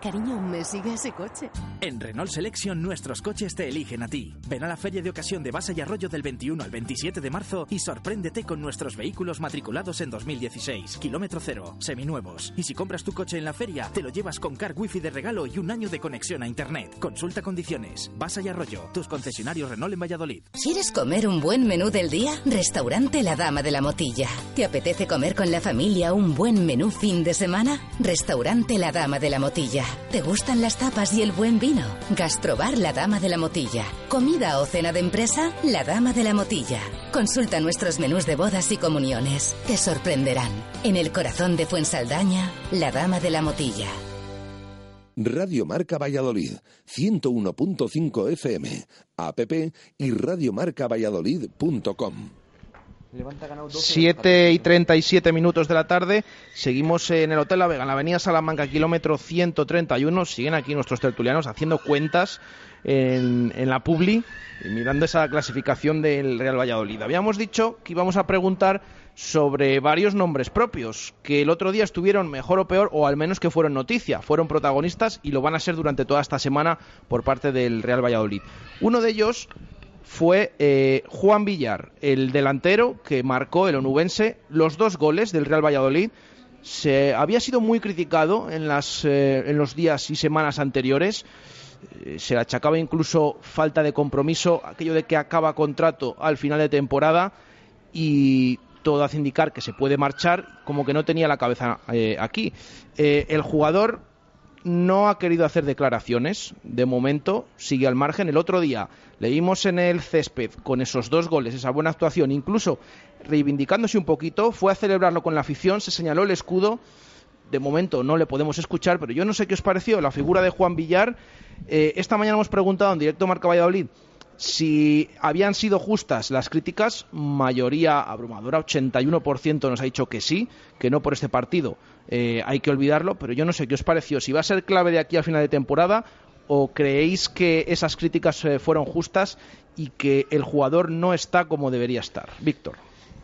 Cariño, ¿me sigue ese coche? En Renault Selection nuestros coches te eligen a ti. Ven a la feria de ocasión de Basa y Arroyo del 21 al 27 de marzo y sorpréndete con nuestros vehículos matriculados en 2016, kilómetro cero, seminuevos. Y si compras tu coche en la feria, te lo llevas con car wifi de regalo y un año de conexión a internet. Consulta condiciones. Basa y Arroyo, tus concesionarios Renault en Valladolid. ¿Quieres comer un buen menú del día? Restaurante La Dama de la Motilla. ¿Te apetece comer con la familia un buen menú fin de semana? Restaurante La Dama de la Motilla. ¿Te gustan las tapas y el buen vino? Gastrobar La Dama de la Motilla. ¿Comida o cena de empresa? La Dama de la Motilla. Consulta nuestros menús de bodas y comuniones. Te sorprenderán. En el corazón de Fuensaldaña, La Dama de la Motilla. Radio Marca Valladolid, 101.5 FM, app y radiomarcavalladolid.com. 7 y 37 minutos de la tarde. Seguimos en el Hotel La Vega, en la Avenida Salamanca, kilómetro 131. Siguen aquí nuestros tertulianos haciendo cuentas en, en la Publi y mirando esa clasificación del Real Valladolid. Habíamos dicho que íbamos a preguntar sobre varios nombres propios que el otro día estuvieron mejor o peor o al menos que fueron noticia, fueron protagonistas y lo van a ser durante toda esta semana por parte del Real Valladolid. Uno de ellos fue eh, Juan Villar, el delantero que marcó el onubense los dos goles del Real Valladolid. Se había sido muy criticado en, las, eh, en los días y semanas anteriores. Eh, se le achacaba incluso falta de compromiso, aquello de que acaba contrato al final de temporada. Y todo hace indicar que se puede marchar, como que no tenía la cabeza aquí. El jugador no ha querido hacer declaraciones, de momento sigue al margen. El otro día leímos en el césped con esos dos goles, esa buena actuación, incluso reivindicándose un poquito, fue a celebrarlo con la afición, se señaló el escudo. De momento no le podemos escuchar, pero yo no sé qué os pareció la figura de Juan Villar. Eh, esta mañana hemos preguntado en directo Marca Valladolid si habían sido justas las críticas, mayoría abrumadora, 81% nos ha dicho que sí, que no por este partido eh, hay que olvidarlo, pero yo no sé qué os pareció, si va a ser clave de aquí al final de temporada o creéis que esas críticas eh, fueron justas y que el jugador no está como debería estar. Víctor.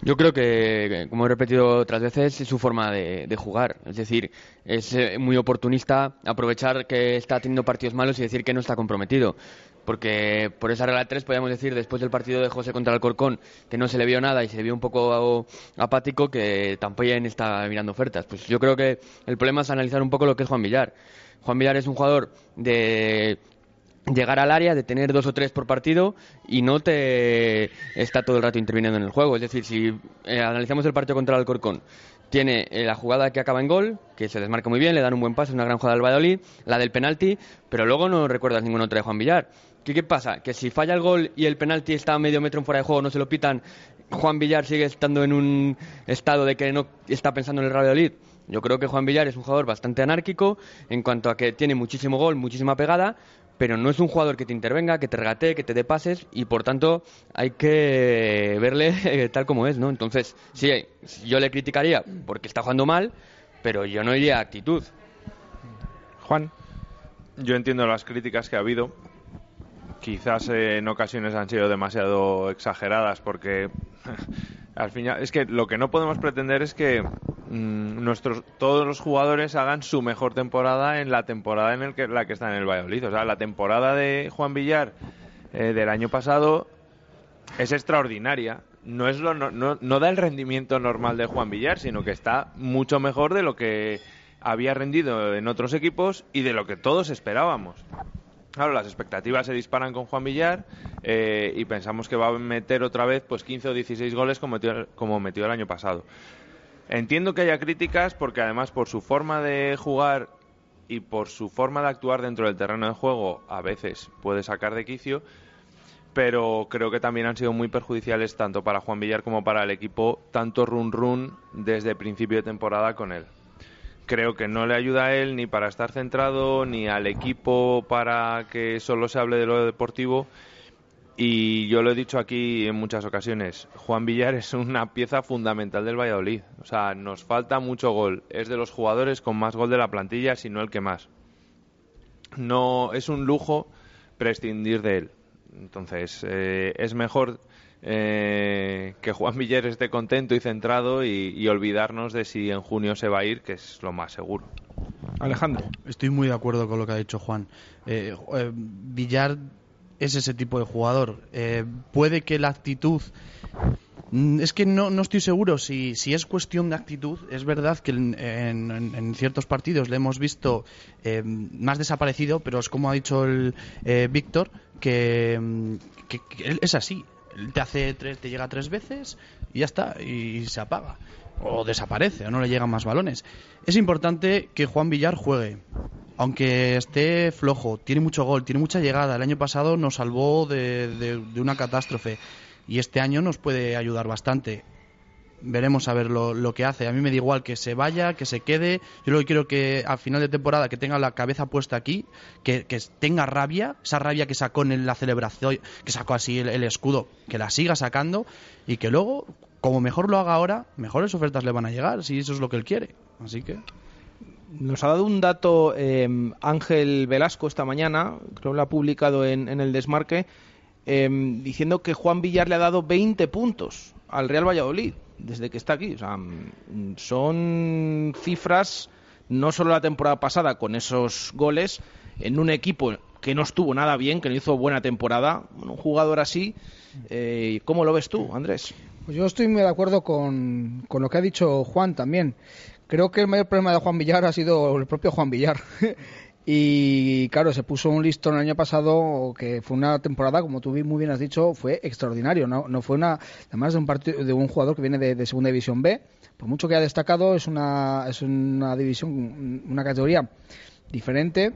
Yo creo que, como he repetido otras veces, es su forma de, jugar. Es decir, es eh, muy oportunista aprovechar que está teniendo partidos malos y decir que no está comprometido. Porque por esa regla 3 podríamos decir, después del partido de José contra el Corcón, que no se le vio nada y se le vio un poco apático, que tampoco está mirando ofertas. Pues yo creo que el problema es analizar un poco lo que es Juan Villar. Juan Villar es un jugador de llegar al área, de tener dos o tres por partido y no te está todo el rato interviniendo en el juego. Es decir, si eh, analizamos el partido contra el Alcorcón, tiene eh, la jugada que acaba en gol, que se desmarca muy bien, le dan un buen pase, una gran jugada al Valladolid, la del penalti, pero luego no recuerdas ninguna otra de Juan Villar. ¿Qué, ¿Qué pasa? Que si falla el gol y el penalti está medio metro en fuera de juego, no se lo pitan, Juan Villar sigue estando en un estado de que no está pensando en el Valladolid. Yo creo que Juan Villar es un jugador bastante anárquico en cuanto a que tiene muchísimo gol, muchísima pegada, pero no es un jugador que te intervenga, que te regatee, que te dé pases y por tanto hay que verle eh, tal como es, ¿no? Entonces, sí, yo le criticaría porque está jugando mal, pero yo no iría a actitud. Juan. Yo entiendo las críticas que ha habido. Quizás eh, en ocasiones han sido demasiado exageradas porque al final es que lo que no podemos pretender es que Mm, nuestros todos los jugadores hagan su mejor temporada en la temporada en el que, la que está en el Valladolid. O sea, la temporada de Juan Villar eh, del año pasado es extraordinaria. No, es lo, no, no, da el rendimiento normal de Juan Villar, sino que está mucho mejor de lo que había rendido en otros equipos y de lo que todos esperábamos. Claro, las expectativas se disparan con Juan Villar eh, y pensamos que va a meter otra vez pues 15 o 16 goles como como metió el año pasado. Entiendo que haya críticas porque además por su forma de jugar y por su forma de actuar dentro del terreno de juego a veces puede sacar de quicio, pero creo que también han sido muy perjudiciales tanto para Juan Villar como para el equipo, tanto run run desde principio de temporada con él. Creo que no le ayuda a él ni para estar centrado, ni al equipo para que solo se hable de lo deportivo y yo lo he dicho aquí en muchas ocasiones, Juan Villar es una pieza fundamental del Valladolid. O sea, nos falta mucho gol. Es de los jugadores con más gol de la plantilla, si no el que más. No es un lujo prescindir de él. Entonces, eh, es mejor eh, que Juan Villar esté contento y centrado y, olvidarnos de si en junio se va a ir, que es lo más seguro. Alejandro. Estoy muy de acuerdo con lo que ha dicho Juan. Eh, Villar es ese tipo de jugador. Eh, puede que la actitud. Mm, es que no, no estoy seguro si, si, es cuestión de actitud. Es verdad que en, ciertos partidos le hemos visto eh, más desaparecido, pero es como ha dicho el eh, Víctor, que, que, él es así. Te hace tres, te llega tres veces y ya está, y se apaga. O desaparece, o no le llegan más balones. Es importante que Juan Villar juegue aunque esté flojo, tiene mucho gol, tiene mucha llegada. El año pasado nos salvó de, una catástrofe y este año nos puede ayudar bastante. Veremos a ver lo, que hace. A mí me da igual que se vaya, que se quede. Yo lo que quiero que al final de temporada que tenga la cabeza puesta aquí, que, tenga rabia, esa rabia que sacó en la celebración, que sacó así el, escudo, que la siga sacando y que luego, como mejor lo haga ahora, mejores ofertas le van a llegar, si eso es lo que él quiere. Así que nos ha dado un dato em, Ángel Velasco esta mañana, creo que lo ha publicado en, el desmarque, em, diciendo que Juan Villar le ha dado 20 puntos al Real Valladolid desde que está aquí. O sea, son cifras no solo la temporada pasada con esos goles en un equipo que no estuvo nada bien, que no hizo buena temporada, un jugador así. Eh, ¿Cómo lo ves tú, Andrés? Pues yo estoy muy de acuerdo con, con lo que ha dicho Juan también. Creo que el mayor problema de Juan Villar ha sido el propio Juan Villar. Y claro, se puso un listón el año pasado que fue una temporada, como tú muy bien has dicho, fue extraordinario. No, no fue una, además de un partido de un jugador que viene de, segunda división B, por mucho que ha destacado, es una, es una división, una categoría diferente,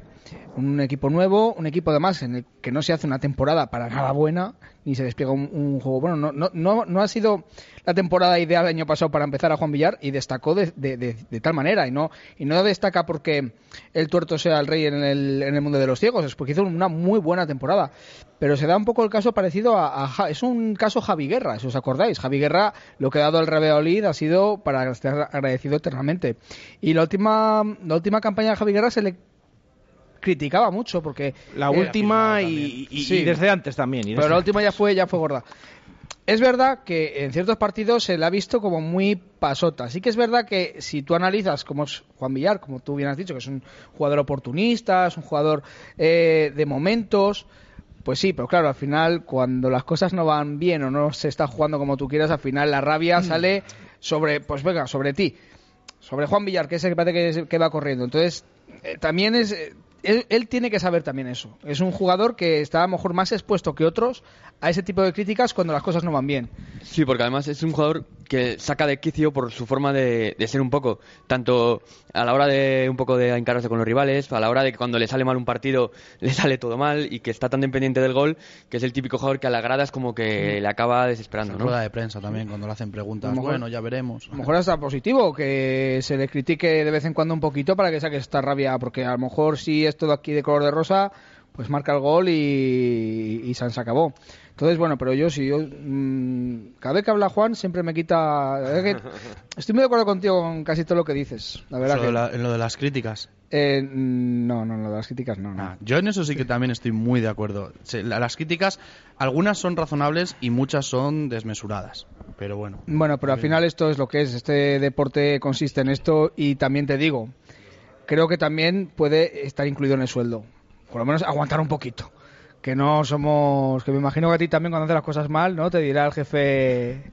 un equipo nuevo, un equipo además en el que no se hace una temporada para nada buena, ni se despliega un, juego bueno. No, no, no, no, ha sido la temporada ideal el año pasado para empezar a Juan Villar y destacó de, de, tal manera. Y no, y no destaca porque el tuerto sea el rey en el, en el mundo de los ciegos, es porque hizo una muy buena temporada. Pero se da un poco el caso parecido a, es un caso Javi Guerra, si os acordáis. Javi Guerra, lo que ha dado el Rebeolid ha sido para estar agradecido eternamente. Y la última, la última campaña de Javi Guerra se le criticaba mucho porque la última y, y, Sí. y desde antes también. y pero la última ya fue ya fue gorda es verdad que en ciertos partidos se le ha visto como muy pasota. Sí que es verdad que si tú analizas como es Juan Villar, como tú bien has dicho, que es un jugador oportunista, es un jugador eh, de momentos, pues sí, pero claro, al final cuando las cosas no van bien o no se está jugando como tú quieras, al final la rabia sale sobre, pues venga, sobre ti, sobre Juan Villar, que es el que parece que, que va corriendo. Entonces, eh, también es... eh, él, tiene que saber también eso. Es un jugador que está a lo mejor más expuesto que otros a ese tipo de críticas cuando las cosas no van bien. Sí, porque además es un jugador que saca de quicio por su forma de, de ser un poco, tanto a la hora de un poco de encararse con los rivales, a la hora de que cuando le sale mal un partido le sale todo mal y que está tan dependiente del gol que es el típico jugador que a la grada es como que le acaba desesperando, En ¿no? rueda de prensa también, cuando le hacen preguntas. Mejor- Bueno, ya veremos. A lo mejor hasta positivo, que se le critique de vez en cuando un poquito para que saque esta rabia, porque a lo mejor si es todo aquí de color de rosa, pues marca el gol y, y San se acabó. Entonces, bueno, pero yo si yo mm, cada vez que habla Juan siempre me quita... que estoy muy de acuerdo contigo con casi todo lo que dices, la verdad que... de la- en lo de las críticas. Eh, no, no, no, las críticas no. no. Yo en eso sí que también estoy muy de acuerdo. Las críticas, algunas son razonables y muchas son desmesuradas. Pero bueno. Bueno, pero al final esto es lo que es. Este deporte consiste en esto y también te digo, creo que también puede estar incluido en el sueldo. Por lo menos aguantar un poquito. Que no somos... Que me imagino que a ti también cuando haces las cosas mal, ¿no? Te dirá el jefe...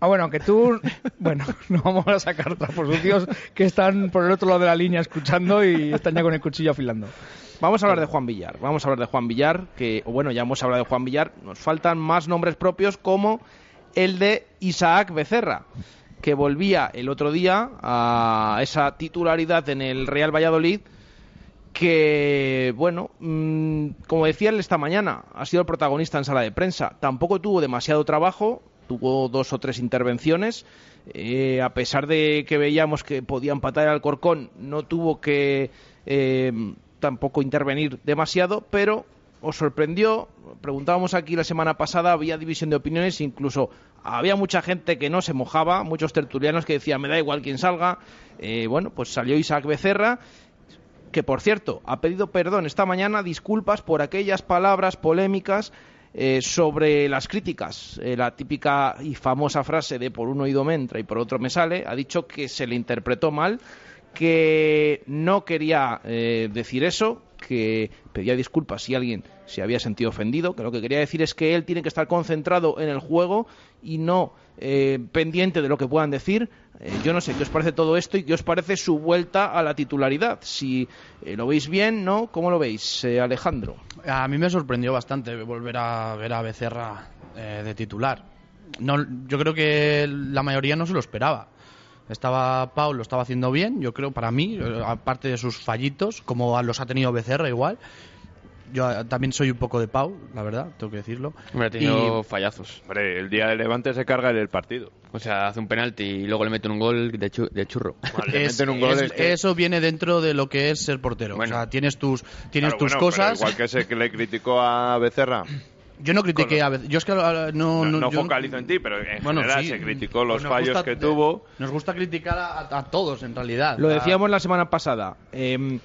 Ah, bueno, aunque tú... Bueno, no vamos a sacar trapos sucios que están por el otro lado de la línea escuchando y están ya con el cuchillo afilando. Vamos a hablar de Juan Villar. Vamos a hablar de Juan Villar, que, o bueno, ya hemos hablado de Juan Villar. Nos faltan más nombres propios como el de Isaac Becerra, que volvía el otro día a esa titularidad en el Real Valladolid. Que, bueno, mm, como decía esta mañana, ha sido el protagonista en sala de prensa. Tampoco tuvo demasiado trabajo, tuvo dos o tres intervenciones. Eh, a pesar de que veíamos que podía empatar el Alcorcón, no tuvo que eh, tampoco intervenir demasiado, pero os sorprendió. Preguntábamos aquí la semana pasada, había división de opiniones, incluso había mucha gente que no se mojaba, muchos tertulianos que decían, me da igual quién salga. Eh, bueno, pues salió Isaac Becerra, que por cierto ha pedido perdón esta mañana, disculpas por aquellas palabras polémicas eh, sobre las críticas. Eh, la típica y famosa frase de por un oído me entra y por otro me sale, ha dicho que se le interpretó mal, que no quería eh, decir eso, que pedía disculpas si alguien se había sentido ofendido, que lo que quería decir es que él tiene que estar concentrado en el juego y no eh, pendiente de lo que puedan decir. Eh, yo no sé qué os parece todo esto y qué os parece su vuelta a la titularidad. Si eh, lo veis bien, ¿no? ¿Cómo lo veis, eh, Alejandro? A mí me sorprendió bastante volver a ver a Becerra de titular. No, yo creo que la mayoría no se lo esperaba. Estaba Pau, lo estaba haciendo bien, yo creo, para mí, aparte de sus fallitos, como los ha tenido Becerra igual. Yo eh, también soy un poco de Pau, la verdad, tengo que decirlo. Hombre, ha tenido Y- fallazos. Hombre, el día del Levante se carga en el partido. O sea, hace un penalti y luego le meten un gol de, chu- de churro. Es- es- Eso viene dentro de lo que es ser portero. o sea, tienes tus, tienes Claro, tus bueno, cosas. Igual que ese que le criticó a Becerra. Yo no critiqué a veces. Yo es que ah, no. No, no, no yo- focalizo en ti, pero en Bueno, general sí. se criticó los Pues fallos gusta- que tuvo. Nos gusta criticar a, a todos, en realidad. Lo A- decíamos la semana pasada. eh,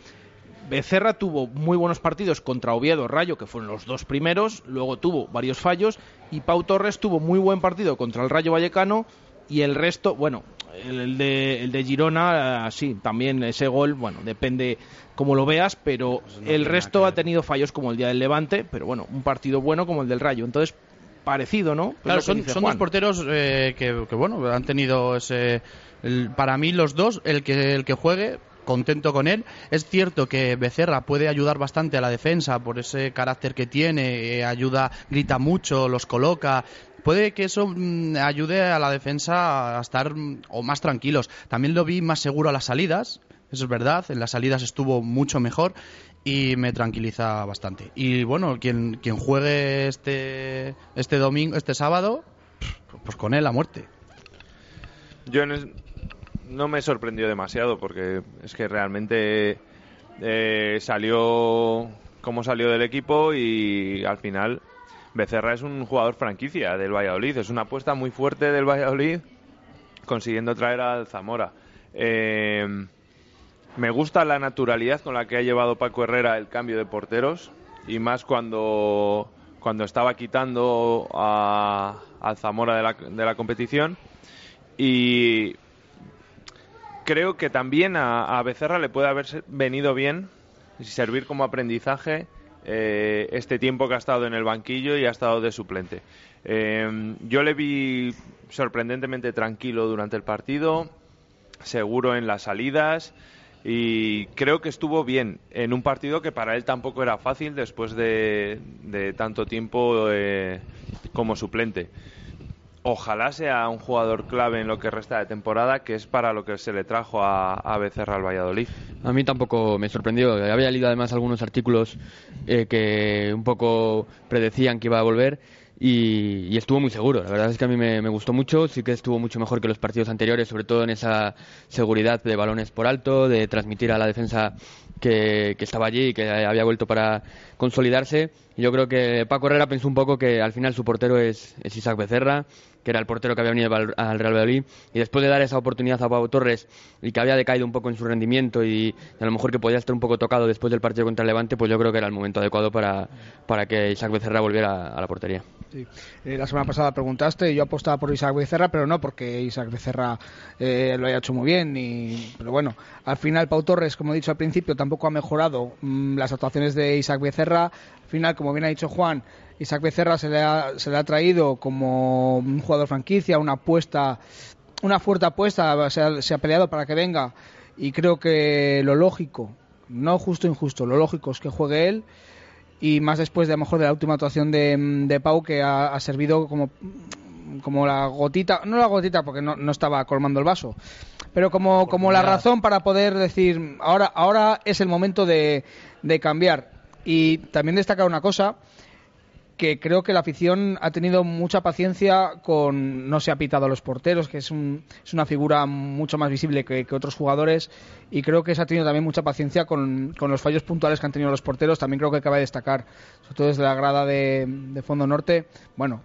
Becerra tuvo muy buenos partidos contra Oviedo, Rayo, que fueron los dos primeros, luego tuvo varios fallos, y Pau Torres tuvo muy buen partido contra el Rayo Vallecano, y el resto, bueno, el, de, el de Girona, sí, también ese gol, bueno, depende cómo lo veas, pero el resto ha tenido fallos como el día del Levante, pero bueno, un partido bueno como el del Rayo. Entonces, parecido, ¿no? Pues Claro, son, son dos porteros eh, que, que, bueno, han tenido ese... el- para mí los dos, el que, el que juegue, contento con él. Es cierto que Becerra puede ayudar bastante a la defensa por ese carácter que tiene, eh, ayuda, grita mucho, los coloca. Puede que eso mm, ayude a la defensa a estar mm, o más tranquilos. También lo vi más seguro a las salidas, eso es verdad, en las salidas estuvo mucho mejor y me tranquiliza bastante. Y bueno, quien, quien juegue este, este domingo, este sábado, pues con él a muerte. Yo en no me sorprendió demasiado porque es que realmente eh, salió como salió del equipo y al final Becerra es un jugador franquicia del Valladolid, es una apuesta muy fuerte del Valladolid consiguiendo traer al Zamora. Eh, me gusta la naturalidad con la que ha llevado Paco Herrera el cambio de porteros y más cuando, cuando estaba quitando a, al Zamora de la, de la competición. Y creo que también a, Becerra le puede haber venido bien y servir como aprendizaje eh, este tiempo que ha estado en el banquillo y ha estado de suplente. Eh, yo le vi sorprendentemente tranquilo durante el partido, seguro en las salidas y creo que estuvo bien en un partido que para él tampoco era fácil después de, de tanto tiempo eh, como suplente. Ojalá sea un jugador clave en lo que resta de temporada, que es para lo que se le trajo a, Becerra al Valladolid. A mí tampoco me sorprendió. Había leído además algunos artículos eh, que un poco predecían que iba a volver y, estuvo muy seguro. La verdad es que a mí me, gustó mucho. Sí que estuvo mucho mejor que los partidos anteriores, sobre todo en esa seguridad de balones por alto, de transmitir a la defensa que, estaba allí y que había vuelto para consolidarse. Yo creo que Paco Herrera pensó un poco que al final su portero es Isaac Becerra, que era el portero que había venido al al Real Valladolid, y después de dar esa oportunidad a Pau Torres y que había decaído un poco en su rendimiento y, a lo mejor que podía estar un poco tocado después del partido contra Levante, pues yo creo que era el momento adecuado para, para que Isaac Becerra volviera a la portería. Sí. Eh, la semana pasada preguntaste, yo apostaba por Isaac Becerra, pero no porque Isaac Becerra eh, lo haya hecho muy bien. Y, pero bueno, al final Pau Torres, como he dicho al principio, tampoco ha mejorado mm, las actuaciones de Isaac Becerra. Al final, como bien ha dicho Juan, Isaac Becerra se le ha, se le ha traído como un jugador franquicia, una apuesta, una fuerte apuesta, se ha, se ha peleado para que venga. Y creo que lo lógico, no justo injusto, lo lógico es que juegue él y más después de a lo mejor de la última actuación de, de Pau que ha, ha servido como como la gotita, no la gotita porque no, no estaba colmando el vaso, pero como, como la razón para poder decir ahora, ahora es el momento de, de cambiar. Y también destacar una cosa, que creo que la afición ha tenido mucha paciencia con no se ha pitado a los porteros, que es, un, es una figura mucho más visible que, otros jugadores, y creo que se ha tenido también mucha paciencia con, los fallos puntuales que han tenido los porteros, también creo que cabe destacar, sobre todo desde la grada de, Fondo Norte. Bueno,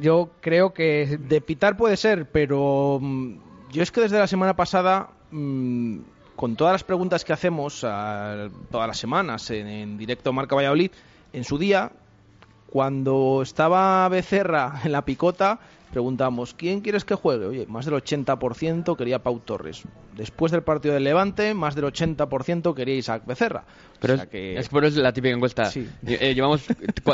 yo creo que De pitar puede ser, pero mm, yo es que desde la semana pasada, mm, con todas las preguntas que hacemos todas las semanas en, en directo Marca Valladolid, en su día, cuando estaba Becerra en la picota, preguntamos, ¿quién quieres que juegue? Oye, más del 80% quería Pau Torres. Después del partido del Levante, más del 80% quería Isaac Becerra. Pero O sea es, que- es por eso la típica encuesta. Sí. Eh, llevamos,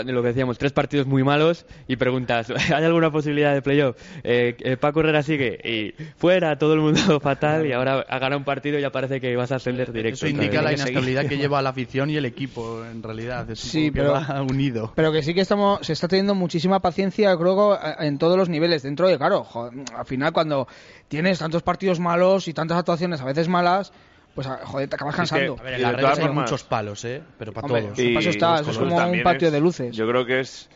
lo que decíamos, tres partidos muy malos y preguntas, ¿hay alguna posibilidad de playoff? Eh, eh, Paco Herrera sigue y fuera, todo el mundo fatal y ahora ha ganado un partido y ya parece que vas a ascender directo. Eso indica la inestabilidad que lleva la afición y el equipo, en realidad. Es Sí, que pero- va unido. Pero que sí que estamos, se está teniendo muchísima paciencia, creo, que, en todos los niveles. Dentro de, claro, jo- al final cuando tienes tantos partidos malos y tantas actuaciones a veces malas, pues a- joder, te acabas Es que, cansando. a ver, en la red hay muchos palos, ¿eh? Pero para Hombre, todos. sí, para eso está, eso es como un patio es- de luces. Yo creo que es,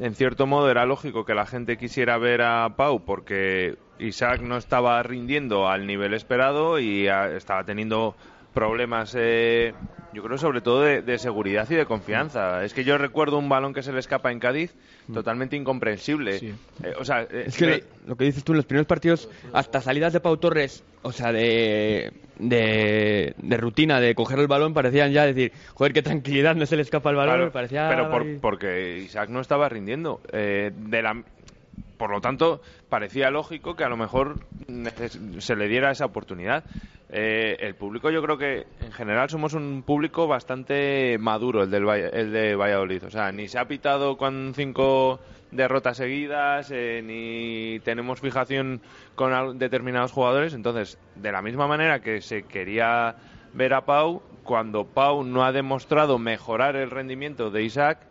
en cierto modo, era lógico que la gente quisiera ver a Pau porque Isaac no estaba rindiendo al nivel esperado y ah, estaba teniendo problemas, eh, yo creo sobre todo de, de seguridad y de confianza. Es que yo recuerdo un balón que se le escapa en Cádiz totalmente incomprensible. Eh, o sea, eh, Es que me- lo, que dices tú, en los primeros partidos, hasta salidas de Pau Torres, o sea, de, de, de rutina, de coger el balón, parecían ya decir, joder, qué tranquilidad, no se le escapa el balón, Claro, parecía... pero por- porque Isaac no estaba rindiendo. Eh, de la, por lo tanto, parecía lógico que a lo mejor se le diera esa oportunidad. Eh, el público, yo creo que en general somos un público bastante maduro, el, del, el de Valladolid. O sea, ni se ha pitado con cinco derrotas seguidas, eh, ni tenemos fijación con determinados jugadores. Entonces, de la misma manera que se quería ver a Pau, cuando Pau no ha demostrado mejorar el rendimiento de Isaac,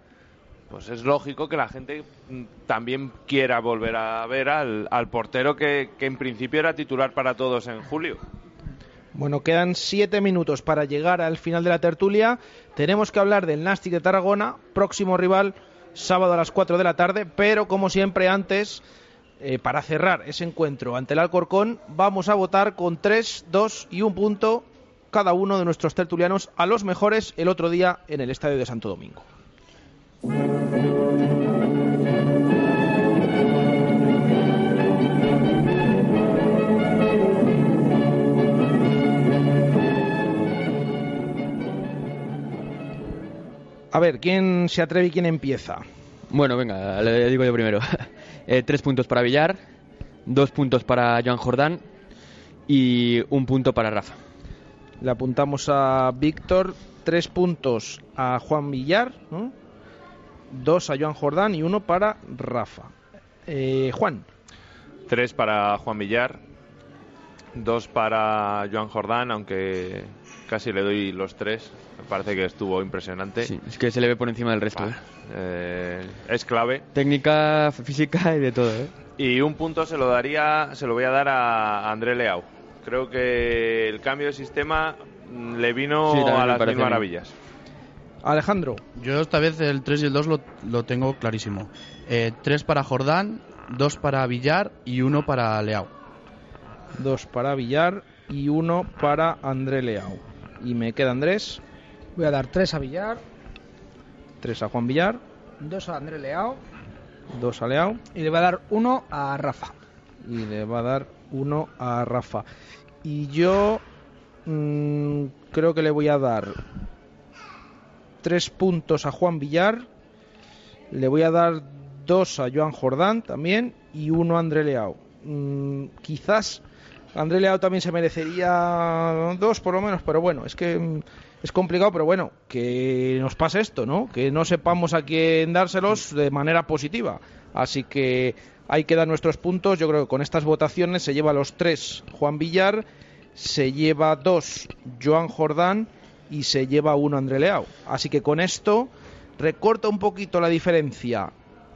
pues es lógico que la gente mm, también quiera volver a ver al, portero que, que en principio era titular para todos en julio. Bueno, quedan siete minutos para llegar al final de la tertulia. Tenemos que hablar del Nastic de Tarragona, próximo rival, sábado a las 4 de la tarde, pero como siempre antes, eh, para cerrar ese encuentro ante el Alcorcón, vamos a votar con 3, 2 y un punto cada uno de nuestros tertulianos a los mejores el otro día en el Estadio de Santo Domingo. A ver, ¿quién se atreve y quién empieza? Bueno, venga, le digo yo primero. Eh, tres puntos para Villar, dos puntos para Joan Jordán y un punto para Rafa. Le apuntamos a Víctor, tres puntos a Juan Villar, ¿no? Dos a Joan Jordán y uno para Rafa. Eh, Juan, Tres para Juan Villar, dos para Joan Jordán, aunque casi le doy los tres. Me parece que estuvo impresionante. Sí, es que se le ve por encima del resto. ¿eh? Eh, es clave. Técnica, física y de todo, ¿eh? Y un punto se lo daría, se lo voy a dar a André Leao. Creo que el cambio de sistema le vino Sí, a las mil mí. Alejandro. Yo esta vez el 3 y el 2 lo, lo tengo clarísimo. Eh, 3 para Jordán, 2 para Villar y 1 para Leao. dos para Villar y uno para André Leao. Y me queda Andrés, Voy a dar tres a Villar, tres a Juan Villar, dos a André Leao dos a Leao y le voy a dar uno a Rafa. y le va a dar uno a Rafa. Y yo mm, creo que le voy a dar tres puntos a Juan Villar, le voy a dar dos a Joan Jordán también y uno a André Leao. Mm, quizás André Leao también se merecería dos por lo menos, pero bueno, es que mm, es complicado, pero bueno, que nos pase esto, ¿no? Que no sepamos a quién dárselos de manera positiva. Así que hay que dar nuestros puntos. Yo creo que con estas votaciones se lleva los tres Juan Villar, se lleva dos Joan Jordán y se lleva uno André Leao. Así que con esto recorta un poquito la diferencia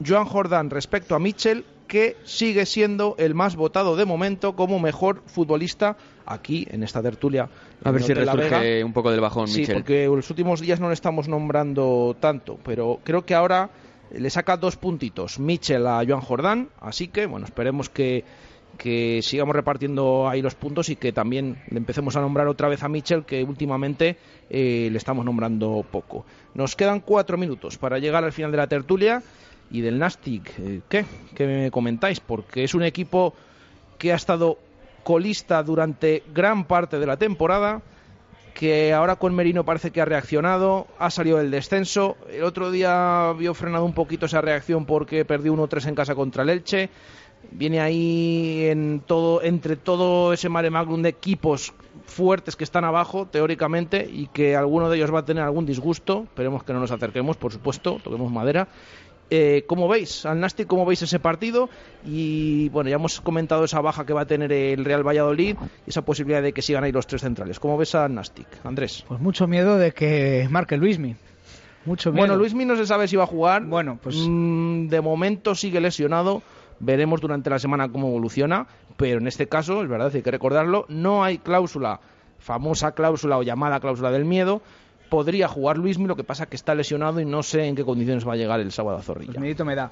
Joan Jordán respecto a Mitchell, que sigue siendo el más votado de momento como mejor futbolista aquí en esta tertulia. A ver si resurge un poco del bajón, Sí, porque en los últimos días no le estamos nombrando tanto, pero creo que ahora le saca dos puntitos Mitchell a Joan Jordán, así que bueno, esperemos que, que sigamos repartiendo ahí los puntos y que también empecemos a nombrar otra vez a Mitchell, que últimamente eh, le estamos nombrando poco. Nos quedan cuatro minutos para llegar al final de la tertulia y del Nastic. eh, ¿Qué? ¿Qué me comentáis? Porque es un equipo que ha estado colista durante gran parte de la temporada, que ahora con Merino parece que ha reaccionado, ha salido del descenso. El otro día vio frenado un poquito esa reacción porque perdió 1-3 en casa contra el Elche. Viene ahí en todo, entre todo ese mare magnum de equipos fuertes que están abajo, teóricamente, y que alguno de ellos va a tener algún disgusto. Esperemos que no nos acerquemos, por supuesto, toquemos madera. Eh, ¿Cómo veis al Nastic? ¿Cómo veis ese partido? Y bueno, ya hemos comentado esa baja que va a tener el Real Valladolid y esa posibilidad de que sigan ahí los tres centrales. ¿Cómo ves al Nastic, Andrés? Pues mucho miedo de que marque Luismi. Mucho miedo. Bueno, Luismi no se sabe si va a jugar. Bueno, pues Mm, de momento sigue lesionado. Veremos durante la semana cómo evoluciona. Pero en este caso, es verdad, hay que recordarlo, no hay cláusula, famosa cláusula o llamada cláusula del miedo. Podría jugar Luismi, lo que pasa que está lesionado y no sé en qué condiciones va a llegar el sábado a Zorrilla. Pues me da.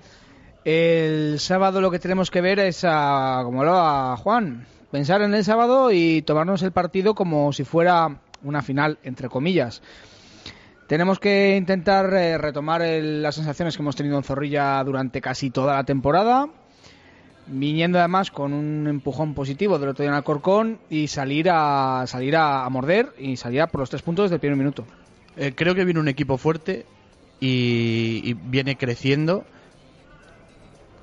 El sábado lo que tenemos que ver es, a, como lo a Juan, pensar en el sábado y tomarnos el partido como si fuera una final, entre comillas. Tenemos que intentar eh, retomar el- las sensaciones que hemos tenido en Zorrilla durante casi toda la temporada, viniendo además con un empujón positivo del otro día en Alcorcón y salir a salir a, a morder y salir a por los tres puntos desde el primer minuto. Eh, creo que viene un equipo fuerte y, y viene creciendo.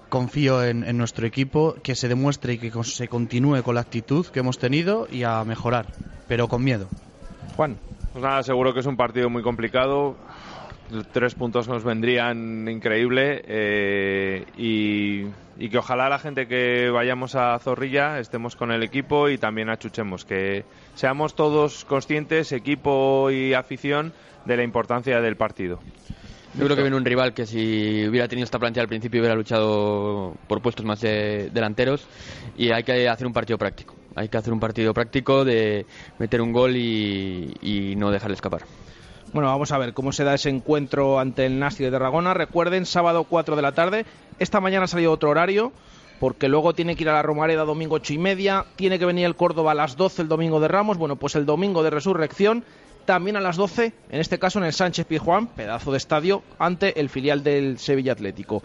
Confío en, en nuestro equipo, que se demuestre y que con- se continúe con la actitud que hemos tenido y a mejorar, pero con miedo. Juan. Pues nada, seguro que es un partido muy complicado. Tres puntos nos vendrían increíble eh, y, y que ojalá la gente que vayamos a Zorrilla estemos con el equipo y también achuchemos, que seamos todos conscientes, equipo y afición, de la importancia del partido. Yo creo que viene un rival que si hubiera tenido esta plantilla al principio hubiera luchado por puestos más de- delanteros y hay que hacer un partido práctico. Hay que hacer un partido práctico de meter un gol y no dejarle escapar. Bueno, vamos a ver cómo se da ese encuentro ante el Nasti de Tarragona. Recuerden, sábado 4 de la tarde. Esta mañana ha salido otro horario, porque luego tiene que ir a la Romareda domingo 8 y media. Tiene que venir el Córdoba a las 12 el domingo de Ramos. Bueno, pues el domingo de Resurrección. También a las 12, en este caso en el Sánchez Pizjuán, pedazo de estadio, ante el filial del Sevilla Atlético.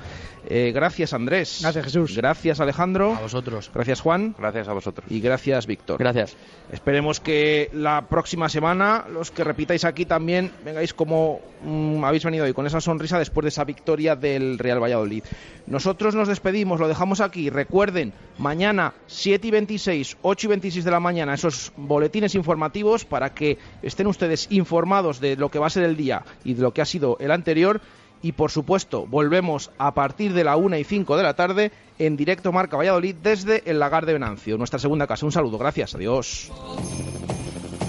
Eh, gracias, Andrés. Gracias, Jesús. Gracias, Alejandro. A vosotros. Gracias, Juan. Gracias a vosotros. Y gracias, Víctor. Gracias. Esperemos que la próxima semana, los que repitáis aquí también, vengáis como mm, habéis venido hoy, con esa sonrisa después de esa victoria del Real Valladolid. Nosotros nos despedimos, lo dejamos aquí. Recuerden, mañana 7 y 26, 8 y 26 de la mañana, esos boletines informativos para que estén informados de lo que va a ser el día y de lo que ha sido el anterior. Y por supuesto, volvemos a partir de la 1 y 5 de la tarde en directo Marca Valladolid desde el Lagar de Venancio, nuestra segunda casa. Un saludo, gracias, adiós.